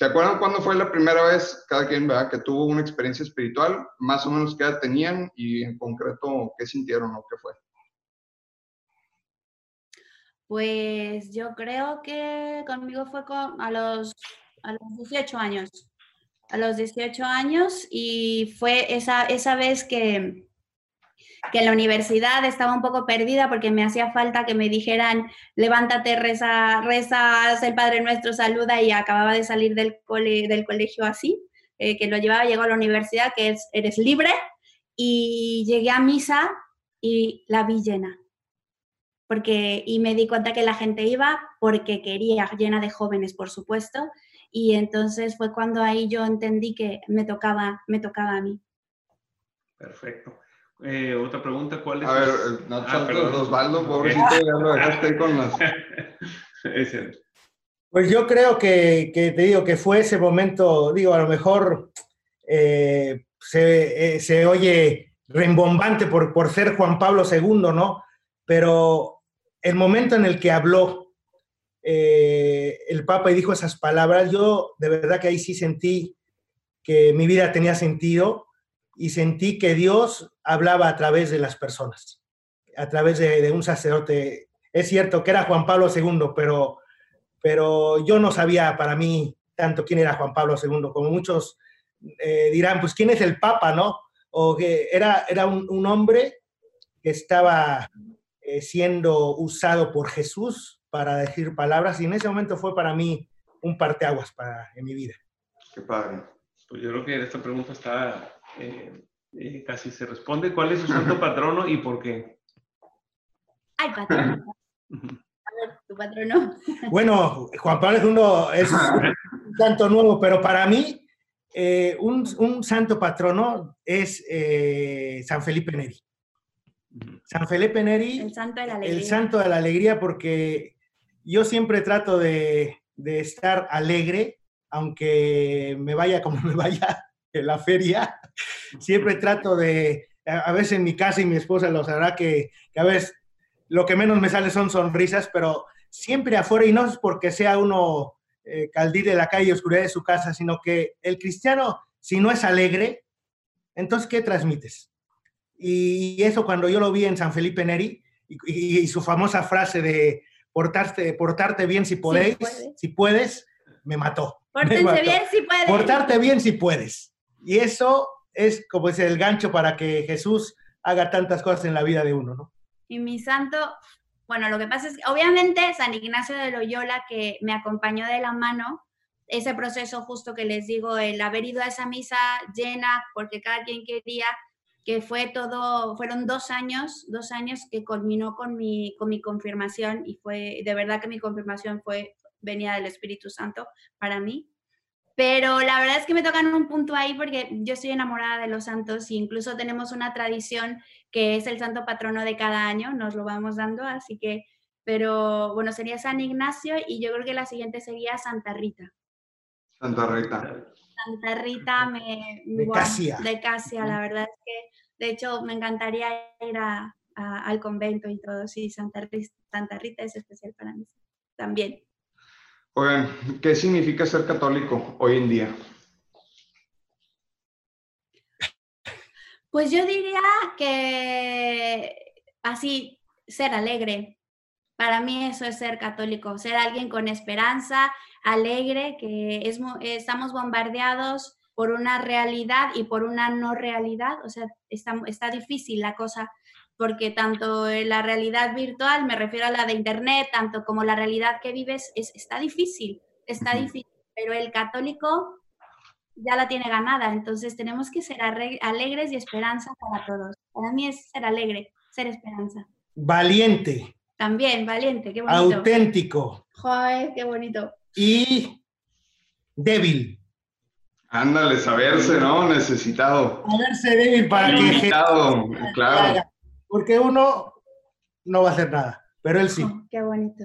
¿Se acuerdan cuándo fue la primera vez, cada quien, ¿verdad? que tuvo una experiencia espiritual? Más o menos qué edad tenían y en concreto qué sintieron o qué fue. Pues yo creo que conmigo fue con, a los a los 18 años. A los 18 años y fue esa, esa vez que, que en la universidad estaba un poco perdida porque me hacía falta que me dijeran, levántate, reza, reza, el Padre Nuestro, saluda y acababa de salir del, cole, del colegio así, eh, que lo llevaba, llegó a la universidad, que es, eres libre y llegué a misa y la vi llena. Porque, y me di cuenta que la gente iba porque quería, llena de jóvenes, por supuesto, y entonces fue cuando ahí yo entendí que me tocaba, me tocaba a mí. Perfecto. Eh, otra pregunta, ¿cuál es? A ver, no ah, Osvaldo, pobrecito, ya lo dejaste con las... pues yo creo que, que, te digo que fue ese momento, digo, a lo mejor eh, se, eh, se, oye rembombante por, por ser Juan Pablo II, ¿no? Pero el momento en el que habló eh, el Papa y dijo esas palabras, yo de verdad que ahí sí sentí que mi vida tenía sentido y sentí que Dios hablaba a través de las personas, a través de, un sacerdote. Es cierto que era Juan Pablo II, pero, pero yo no sabía para mí tanto quién era Juan Pablo II, como muchos eh, dirán, pues quién es el Papa, ¿no? O que era, era un, hombre que estaba eh, siendo usado por Jesús para decir palabras y en ese momento fue para mí un parteaguas para, en mi vida. Qué padre. Pues yo creo que esta pregunta está, eh, eh, casi se responde. ¿Cuál es su santo patrono y por qué? Ay, patrono. A ver, tu patrono. Bueno, Juan Pablo II es un santo nuevo, pero para mí eh, un, un, santo patrono es San Felipe Neri. San Felipe Neri, el santo de la alegría, el santo de la alegría porque yo siempre trato de, estar alegre, aunque me vaya como me vaya la feria. Siempre trato de, a veces en mi casa y mi esposa lo sabrá que, a veces lo que menos me sale son sonrisas, pero siempre afuera, y no es porque sea uno eh, de la calle y oscuridad de su casa, sino que el cristiano, si no es alegre, entonces, ¿qué transmites? Y eso cuando yo lo vi en San Felipe Neri y su famosa frase de portarte, portarte bien si podéis, si puedes, me mató. Pórtense bien si puedes. Portarte bien si puedes. Y eso es como es el gancho para que Jesús haga tantas cosas en la vida de uno, ¿no? Y mi santo, bueno, lo que pasa es que obviamente San Ignacio de Loyola, que me acompañó de la mano, ese proceso justo que les digo, el haber ido a esa misa llena, porque cada quien quería, que fue todo, fueron dos años, dos años que culminó con mi, con mi confirmación y fue, de verdad que mi confirmación fue, venía del Espíritu Santo para mí. Pero la verdad es que me tocan un punto ahí porque yo estoy enamorada de los santos e incluso tenemos una tradición que es el santo patrono de cada año, nos lo vamos dando, así que, pero bueno, sería San Ignacio y yo creo que la siguiente sería Santa Rita. Santa Rita. Santa Rita me... De Casia. De Casia, la verdad es que de hecho, me encantaría ir al convento y todo. Sí, Santa Rita, Santa Rita es especial para mí también. Oigan, ¿qué significa ser católico hoy en día? Pues yo diría que así, ser alegre. Para mí eso es ser católico, ser alguien con esperanza, alegre, que es, estamos bombardeados por una realidad y por una no realidad. O sea, está, está difícil la cosa porque tanto la realidad virtual, me refiero a la de Internet, tanto como la realidad que vives, es, está difícil, está difícil, pero el católico ya la tiene ganada, entonces tenemos que ser alegres y esperanza para todos. Para mí es ser alegre, ser esperanza. Valiente. También, valiente, qué bonito. Auténtico. Joder, qué bonito. Y débil. Ándale, saberse, ¿no? Necesitado. Saberse débil para Limitado, claro. Porque uno no va a hacer nada, pero él sí. Oh, qué bonito.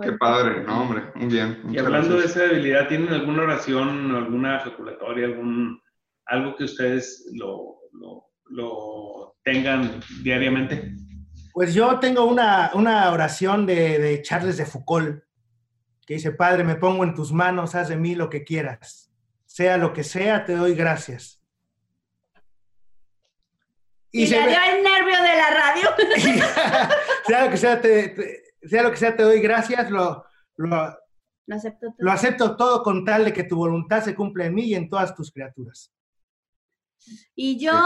Qué padre, no, hombre, muy bien. Y hablando de esa debilidad, ¿tienen alguna oración, alguna ejaculatoria, algún, algo que ustedes lo, lo, tengan diariamente? Pues yo tengo una, una oración de, de Charles de Foucault que dice, Padre, me pongo en tus manos, haz de mí lo que quieras sea lo que sea, te doy gracias. Y, se me dio el nervio de la radio. sea, lo que sea, te, sea lo que sea, te doy gracias. Lo, Lo acepto todo. Lo acepto todo con tal de que tu voluntad se cumpla en mí y en todas tus criaturas. Y yo,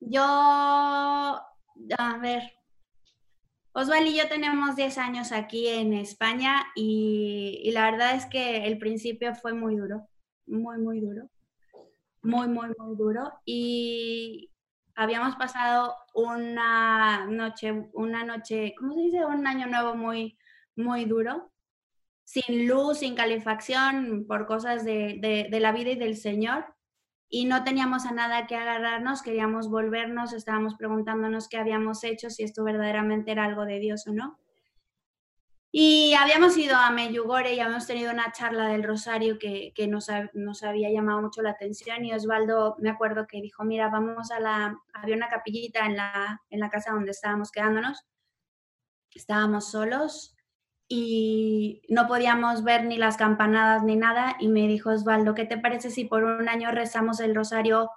yo, a ver, Osval y yo tenemos 10 años aquí en España y, y, la verdad es que el principio fue muy duro, muy, muy duro, muy, muy, muy duro. Y habíamos pasado una noche, una noche, ¿cómo se dice? Un año nuevo muy, muy duro, sin luz, sin calefacción, por cosas de, de, de la vida y del Señor y no teníamos a nada que agarrarnos, queríamos volvernos, estábamos preguntándonos qué habíamos hecho, si esto verdaderamente era algo de Dios o no. Y habíamos ido a Meyugore y habíamos tenido una charla del Rosario que, que nos, nos, había llamado mucho la atención y Osvaldo me acuerdo que dijo, mira, vamos a la, había una capillita en la, en la casa donde estábamos quedándonos, estábamos solos y no podíamos ver ni las campanadas ni nada y me dijo Osvaldo, ¿qué te parece si por un año rezamos el rosario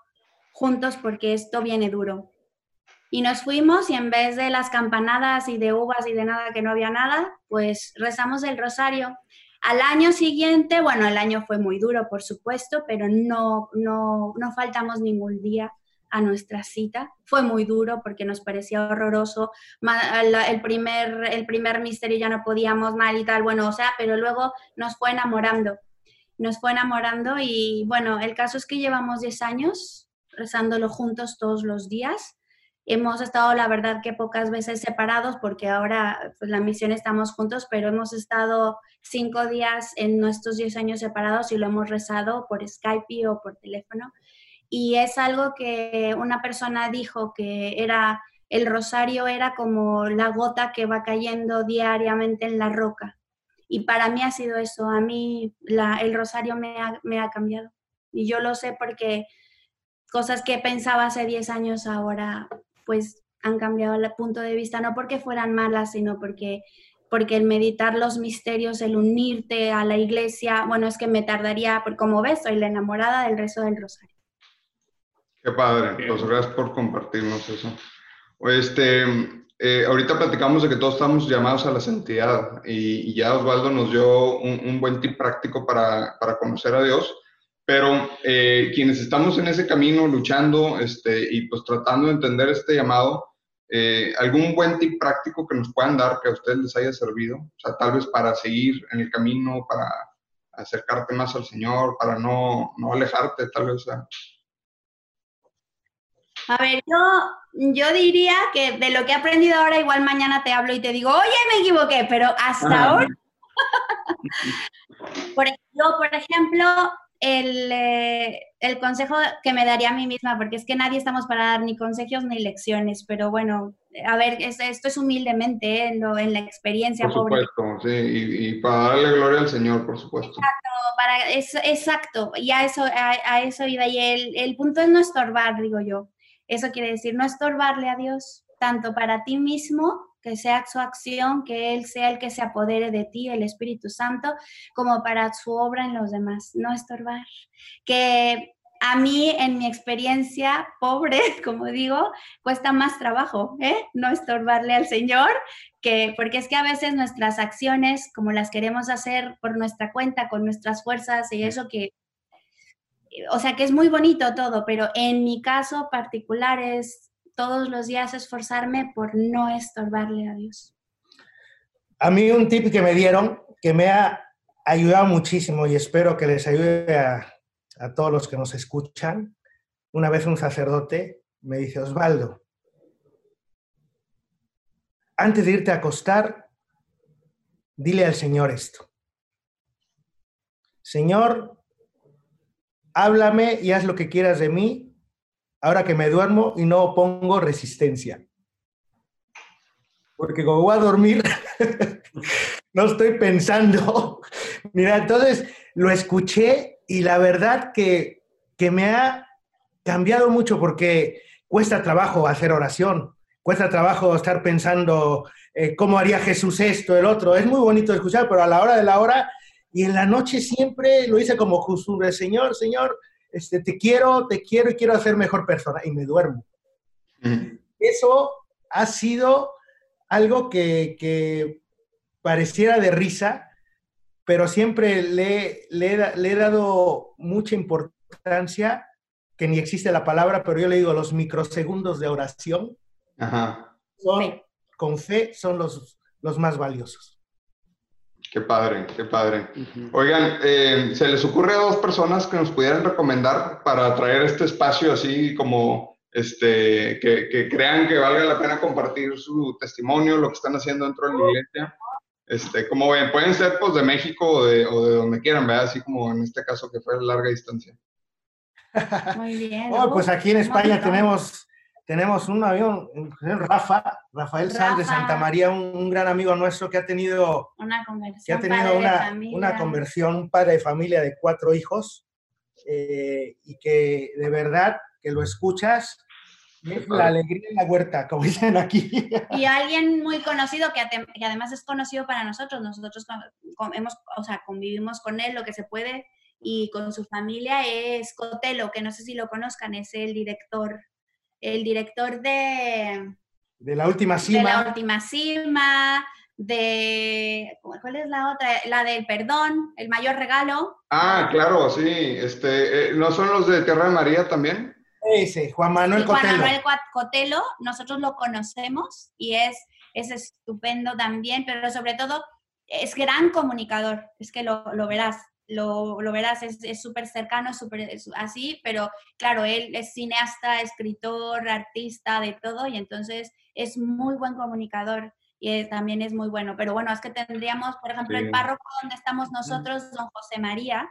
juntos porque esto viene duro? Y nos fuimos y en vez de las campanadas y de uvas y de nada que no había nada, pues rezamos el rosario. Al año siguiente, bueno, el año fue muy duro, por supuesto, pero no, no, no faltamos ningún día a nuestra cita. Fue muy duro porque nos parecía horroroso. El primer, el primer misterio ya no podíamos mal y tal, bueno, o sea, pero luego nos fue enamorando. Nos fue enamorando y bueno, el caso es que llevamos 10 años rezándolo juntos todos los días. Hemos estado, la verdad, que pocas veces separados porque ahora pues, la misión estamos juntos, pero hemos estado cinco días en nuestros 10 años separados y lo hemos rezado por Skype o por teléfono y es algo que una persona dijo que era el rosario era como la gota que va cayendo diariamente en la roca. Y para mí ha sido eso, a mí la, el rosario me ha, me ha, cambiado. Y yo lo sé porque cosas que pensaba hace 10 años ahora pues han cambiado el punto de vista, no porque fueran malas, sino porque, porque el meditar los misterios, el unirte a la iglesia, bueno, es que me tardaría, como ves, soy la enamorada del rezo del rosario. Qué padre, pues gracias por compartirnos eso. Este, eh, ahorita platicamos de que todos estamos llamados a la santidad y, ya Osvaldo nos dio un, buen tip práctico para, para, conocer a Dios, pero eh, quienes estamos en ese camino luchando este, y pues tratando de entender este llamado, eh, algún buen tip práctico que nos puedan dar que a ustedes les haya servido, o sea, tal vez para seguir en el camino, para acercarte más al Señor, para no, no alejarte, tal vez. Sea, a ver, yo, yo diría que de lo que he aprendido ahora, igual mañana te hablo y te digo, oye, me equivoqué, pero hasta ahora. por, yo, por ejemplo, el, eh, el, consejo que me daría a mí misma, porque es que nadie estamos para dar ni consejos ni lecciones, pero bueno, a ver, esto es humildemente ¿eh? en, lo, en, la experiencia. Por supuesto, sí, y, y, para darle gloria al Señor, por supuesto. Exacto, para, es, exacto y a eso, a, a eso iba, y el, el punto es no estorbar, digo yo. Eso quiere decir no estorbarle a Dios, tanto para ti mismo, que sea su acción, que Él sea el que se apodere de ti, el Espíritu Santo, como para su obra en los demás, no estorbar. Que a mí, en mi experiencia pobre, como digo, cuesta más trabajo, ¿eh? No estorbarle al Señor, que, porque es que a veces nuestras acciones, como las queremos hacer por nuestra cuenta, con nuestras fuerzas y eso que o sea que es muy bonito todo, pero en mi caso particular es todos los días esforzarme por no estorbarle a Dios. A mí un tip que me dieron que me ha ayudado muchísimo y espero que les ayude a, a todos los que nos escuchan. Una vez un sacerdote me dice, Osvaldo, antes de irte a acostar, dile al Señor esto. Señor, háblame y haz lo que quieras de mí, ahora que me duermo y no pongo resistencia. Porque como voy a dormir, no estoy pensando. Mira, entonces lo escuché y la verdad que, que me ha cambiado mucho porque cuesta trabajo hacer oración, cuesta trabajo estar pensando eh, cómo haría Jesús esto, el otro. Es muy bonito escuchar, pero a la hora de la hora y en la noche siempre lo hice como costumbre, Señor, Señor, este, te quiero, te quiero y quiero hacer mejor persona. Y me duermo. Eso ha sido algo que, que, pareciera de risa, pero siempre le, le, he dado mucha importancia, que ni existe la palabra, pero yo le digo los microsegundos de oración. Ajá. con fe son los, los más valiosos. Qué padre, qué padre. Oigan, eh, ¿se les ocurre a dos personas que nos pudieran recomendar para traer este espacio así como este, que, que, crean que valga la pena compartir su testimonio, lo que están haciendo dentro de la iglesia? Este, como ven, pueden ser pues de México o de, o de donde quieran, ¿verdad? Así como en este caso que fue a larga distancia. Muy bien. Oh, pues aquí en España tenemos tenemos un avión, Rafa, Rafael Sanz de Santa María, un, gran amigo nuestro que ha tenido una conversión, que ha tenido una, una, conversión, un padre de familia de cuatro hijos, eh, y que de verdad que lo escuchas, es la alegría en la huerta, como dicen aquí. Y alguien muy conocido, que, que además es conocido para nosotros, nosotros hemos, o sea, convivimos con él lo que se puede, y con su familia es Cotelo, que no sé si lo conozcan, es el director el director de... De la última cima. De la última cima, de... ¿Cuál es la otra? La del perdón, el mayor regalo. Ah, claro, sí. Este, eh, ¿No son los de Tierra de María también? Ese, Juan Manuel Cotelo. Juan Manuel Cotelo, nosotros lo conocemos y es, es estupendo también, pero sobre todo es gran comunicador, es que lo, lo verás lo, verás, es súper cercano, súper así, pero claro, él es cineasta, escritor, artista, de todo, y entonces es muy buen comunicador y también es muy bueno. Pero bueno, es que tendríamos, por ejemplo, el párroco donde estamos nosotros, don José María,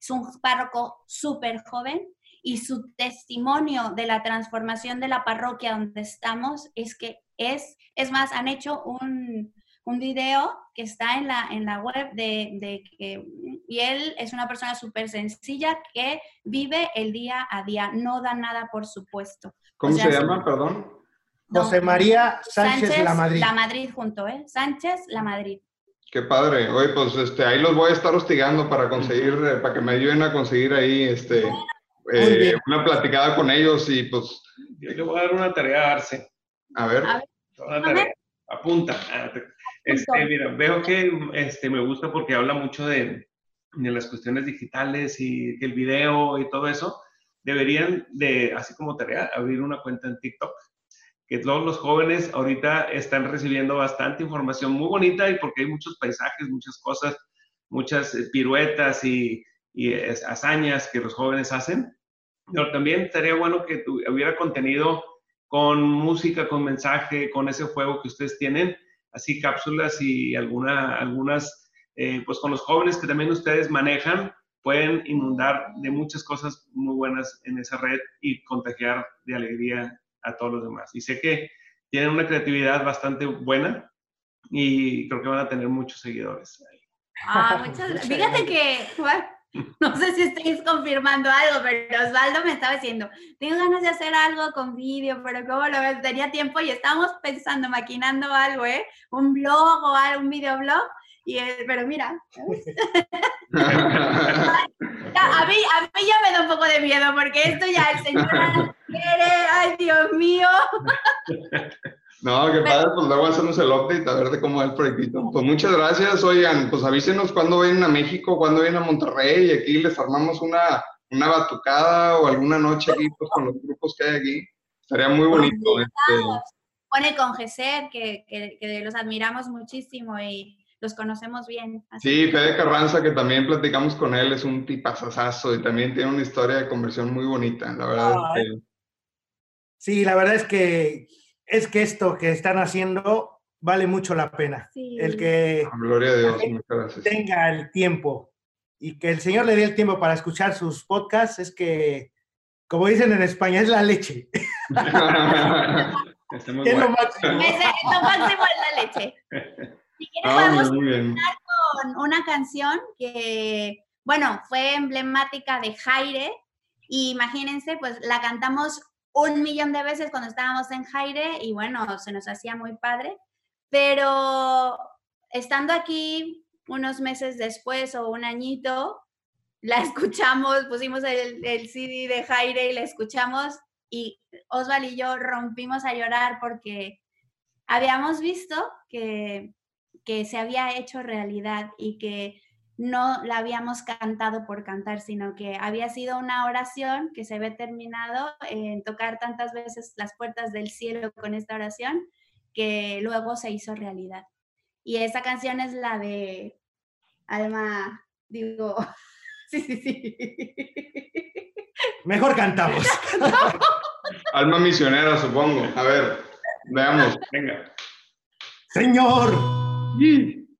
es un párroco súper joven y su testimonio de la transformación de la parroquia donde estamos es que es, es más, han hecho un, un video que está en la, en la web de, que, y él es una persona súper sencilla que vive el día a día, no da nada por supuesto. ¿Cómo se llama, perdón? José María Sánchez, La Madrid. La Madrid junto, ¿eh? Sánchez La Madrid. Qué padre. Oye, pues este, ahí los voy a estar hostigando para conseguir, eh, para que me ayuden a conseguir ahí este, eh, una platicada con ellos y pues... Yo le voy a dar una tarea a Arce. A ver. Una tarea. Apunta. Este, mira, veo que este, me gusta porque habla mucho de, de las cuestiones digitales y el video y todo eso. Deberían de, así como tarea, abrir una cuenta en TikTok que todos los jóvenes ahorita están recibiendo bastante información muy bonita y porque hay muchos paisajes, muchas cosas, muchas eh, piruetas y, y hazañas que los jóvenes hacen. Pero también estaría bueno que hubiera contenido con música, con mensaje, con ese juego que ustedes tienen, así cápsulas y alguna, algunas, eh, pues con los jóvenes que también ustedes manejan, pueden inundar de muchas cosas muy buenas en esa red y contagiar de alegría a todos los demás. Y sé que tienen una creatividad bastante buena y creo que van a tener muchos seguidores. Ah, muchas, fíjate que, No sé si estáis confirmando algo, pero Osvaldo me estaba diciendo, tengo ganas de hacer algo con vídeo, pero ¿cómo lo ves? Tenía tiempo y estábamos pensando, maquinando algo, ¿eh? Un blog o algo, un videoblog. Y, pero mira. a, mí, a mí ya me da un poco de miedo porque esto ya el señor quiere, ay Dios mío. No, qué padre, pues luego hacemos el update a ver de cómo va el proyectito. Pues muchas gracias, oigan, pues avísenos cuando vienen a México, cuando vienen a Monterrey y aquí les armamos una, una batucada o alguna noche aquí pues, con los grupos que hay aquí. Estaría muy bonito. Este... Pone con Geser, que, que, los admiramos muchísimo y los conocemos bien. Sí, Fede Carranza, que también platicamos con él, es un tipazazazo y también tiene una historia de conversión muy bonita, la verdad. Sí, la verdad es que es que esto que están haciendo vale mucho la pena. El que tenga el tiempo y que el Señor le dé el tiempo para escuchar sus podcasts es que, como dicen en España, es la leche. es lo máximo. Es, lo máximo es la leche. Si quieres, vamos a empezar con una canción que, bueno, fue emblemática de Jaire. Y imagínense, pues la cantamos un millón de veces cuando estábamos en Jaire y bueno, se nos hacía muy padre, pero estando aquí unos meses después o un añito, la escuchamos, pusimos el, el CD de Jaire y la escuchamos y Osval y yo rompimos a llorar porque habíamos visto que, que se había hecho realidad y que no la habíamos cantado por cantar, sino que había sido una oración que se había terminado en tocar tantas veces las puertas del cielo con esta oración que luego se hizo realidad. Y esa canción es la de Alma, digo, sí, sí, sí. Mejor cantamos. Alma misionera, supongo. A ver, veamos, venga. Señor,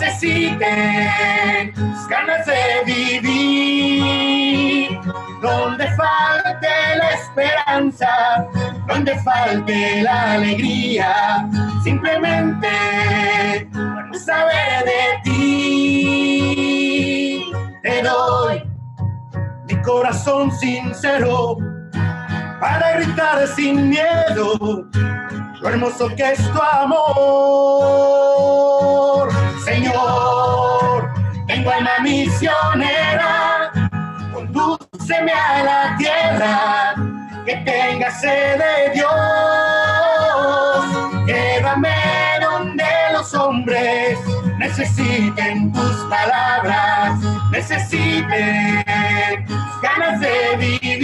necesiten ganas de vivir. Donde falte la esperanza, donde falte la alegría, simplemente por saber de ti. Te doy mi corazón sincero para gritar sin miedo lo hermoso que es tu amor. Tengo alma misionera, condúceme a la tierra, que tenga sed de Dios. Llévame donde los hombres necesiten tus palabras, necesiten ganas de vivir.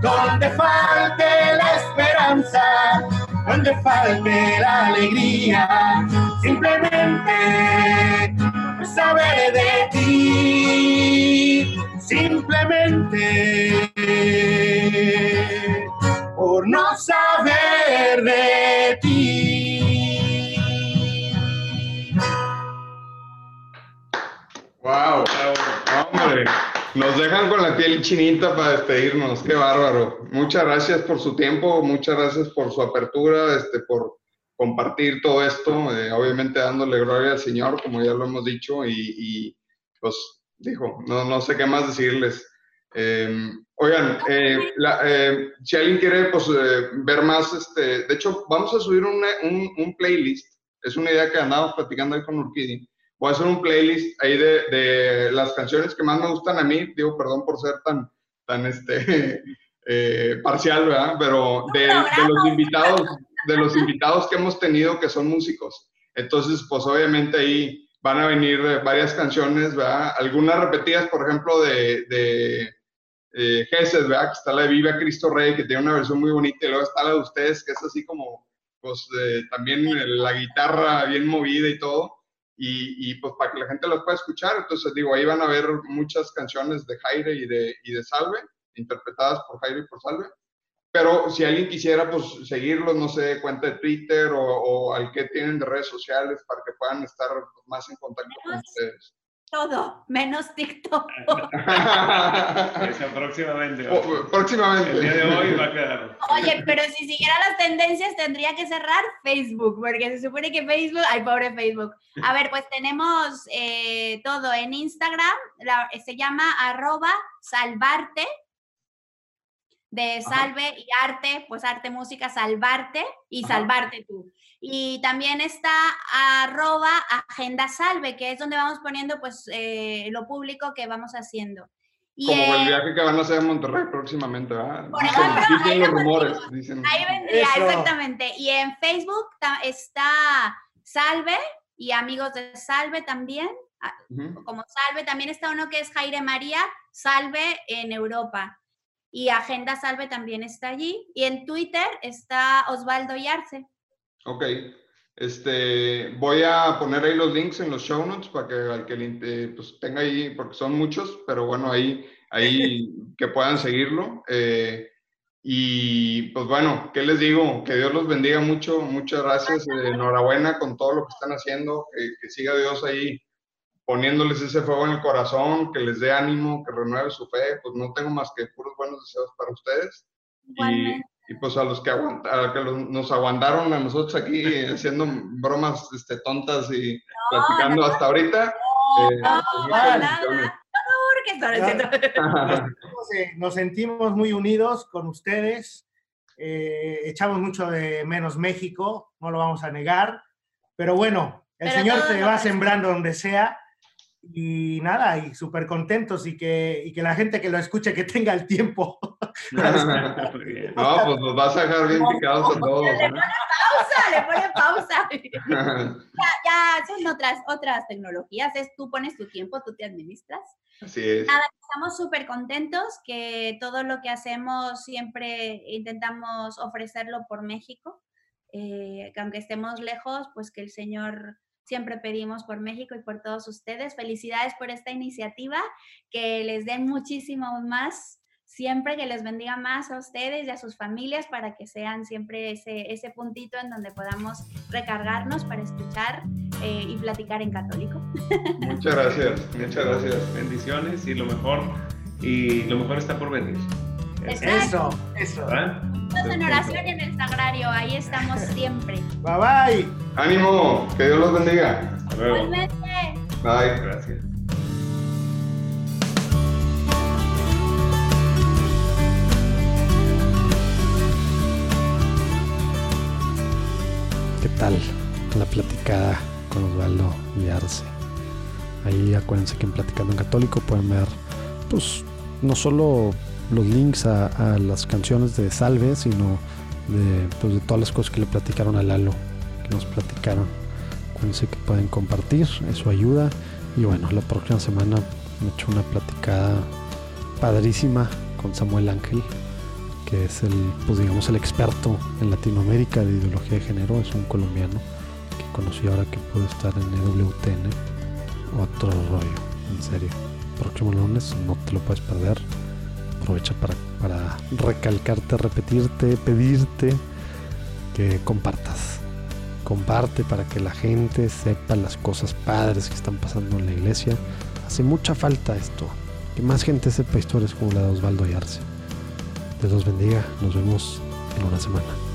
Donde falte la esperanza, donde falte la alegría, simplemente saber de ti, simplemente por no saber de ti. Wow, hombre, nos dejan con la piel chinita para despedirnos, qué bárbaro. Muchas gracias por su tiempo, muchas gracias por su apertura, este, por compartir todo esto, eh, obviamente dándole gloria al Señor, como ya lo hemos dicho, y, y pues dijo, no, no sé qué más decirles. Eh, oigan, eh, la, eh, si alguien quiere pues, eh, ver más, este, de hecho, vamos a subir un, un, playlist, es una idea que andamos platicando ahí con Urquidi. Voy a hacer un playlist ahí de, de, las canciones que más me gustan a mí, digo, perdón por ser tan, tan este, parcial, ¿verdad? Pero de, de los invitados, de los invitados que hemos tenido que son músicos. Entonces, pues obviamente ahí van a venir varias canciones, ¿verdad? Algunas repetidas, por ejemplo, de, de eh, Gesed, ¿verdad? Que está la de Viva Cristo Rey, que tiene una versión muy bonita, y luego está la de ustedes, que es así como, pues eh, también la guitarra bien movida y todo, y, y, pues para que la gente las pueda escuchar. Entonces, digo, ahí van a ver muchas canciones de Jaire y de, y de Salve, interpretadas por Jaire y por Salve. Pero si alguien quisiera, pues seguirlos, no sé, cuenta de Twitter o, o al que tienen de redes sociales para que puedan estar más en contacto con ustedes todo, menos TikTok. próximamente. O, próximamente. El día de hoy va a quedar. Oye, pero si siguiera las tendencias tendría que cerrar Facebook, porque se supone que Facebook, ay, pobre Facebook. A ver, pues tenemos eh, todo en Instagram, la, se llama arroba salvarte, de salve Ajá. y arte, pues arte, música, salvarte y Ajá. salvarte tú. Y también está arroba agenda salve, que es donde vamos poniendo pues eh, lo público que vamos haciendo. Y Como eh, el viaje que van a hacer a Monterrey próximamente, ¿verdad? Por dicen, ejemplo, dicen los rumores. Dicen. Ahí vendría, Eso. exactamente. Y en Facebook está Salve y amigos de Salve también. Uh -huh. Como Salve, también está uno que es Jaire María, Salve en Europa. Y Agenda Salve también está allí. Y en Twitter está Osvaldo Yarce. Ok. Este, voy a poner ahí los links en los show notes para que al que eh, pues, tenga ahí, porque son muchos, pero bueno, ahí, ahí que puedan seguirlo. Eh, y pues bueno, ¿qué les digo? Que Dios los bendiga mucho, muchas gracias, eh, enhorabuena con todo lo que están haciendo, que, que siga Dios ahí poniéndoles ese fuego en el corazón, que les dé ánimo, que renueve su fe, pues no tengo más que puros buenos deseos para ustedes. Y, y, pues a los que, aguanta, a que los, nos aguantaron a nosotros aquí haciendo bromas este, tontas y no, platicando no, hasta ahorita. No, eh, no, pues, nada. nos sentimos muy unidos con ustedes. Eh, echamos mucho de menos México, no lo vamos a negar. Pero bueno, el Señor te va sembrando donde sea y nada, y súper contentos y que, y que la gente que lo escuche que tenga el tiempo. no, pues nos vas a dejar bien picados a todos. Le pone pausa, le pone pausa. ya, ya, son otras, otras tecnologías, es tú pones tu tiempo, tú te administras. Así es. Nada, estamos súper contentos que todo lo que hacemos siempre intentamos ofrecerlo por México, eh, que aunque estemos lejos, pues que el Señor siempre pedimos por México y por todos ustedes. Felicidades por esta iniciativa, que les den muchísimo más siempre que les bendiga más a ustedes y a sus familias para que sean siempre ese, ese puntito en donde podamos recargarnos para escuchar eh, y platicar en católico. Muchas gracias, muchas gracias. Bendiciones y lo mejor, y lo mejor está por venir. Eso, eso. En oración en el sagrario, ahí estamos siempre. Bye bye. Ánimo, que Dios los bendiga. Hasta luego. Bye. Gracias. ¿Qué tal? La platicada con Osvaldo y Arce. Ahí acuérdense que en Platicando en Católico pueden ver, pues, no solo los links a, las canciones de Salve, sino de, pues, de todas las cosas que le platicaron a Lalo, que nos platicaron. Acuérdense que pueden compartir, eso ayuda. Y bueno, la próxima semana me he hecho una platicada padrísima con Samuel Ángel, que es el, pues digamos, el experto en Latinoamérica de ideología de género, es un colombiano que conocí ahora que puede estar en EWTN. Otro rollo, en serio. Próximo lunes no te lo puedes perder aprovecha para, para recalcarte, repetirte, pedirte que compartas. Comparte para que la gente sepa las cosas padres que están pasando en la iglesia. Hace mucha falta esto. Que más gente sepa historias como la de Osvaldo Yarse. Dios los bendiga. Nos vemos en una semana.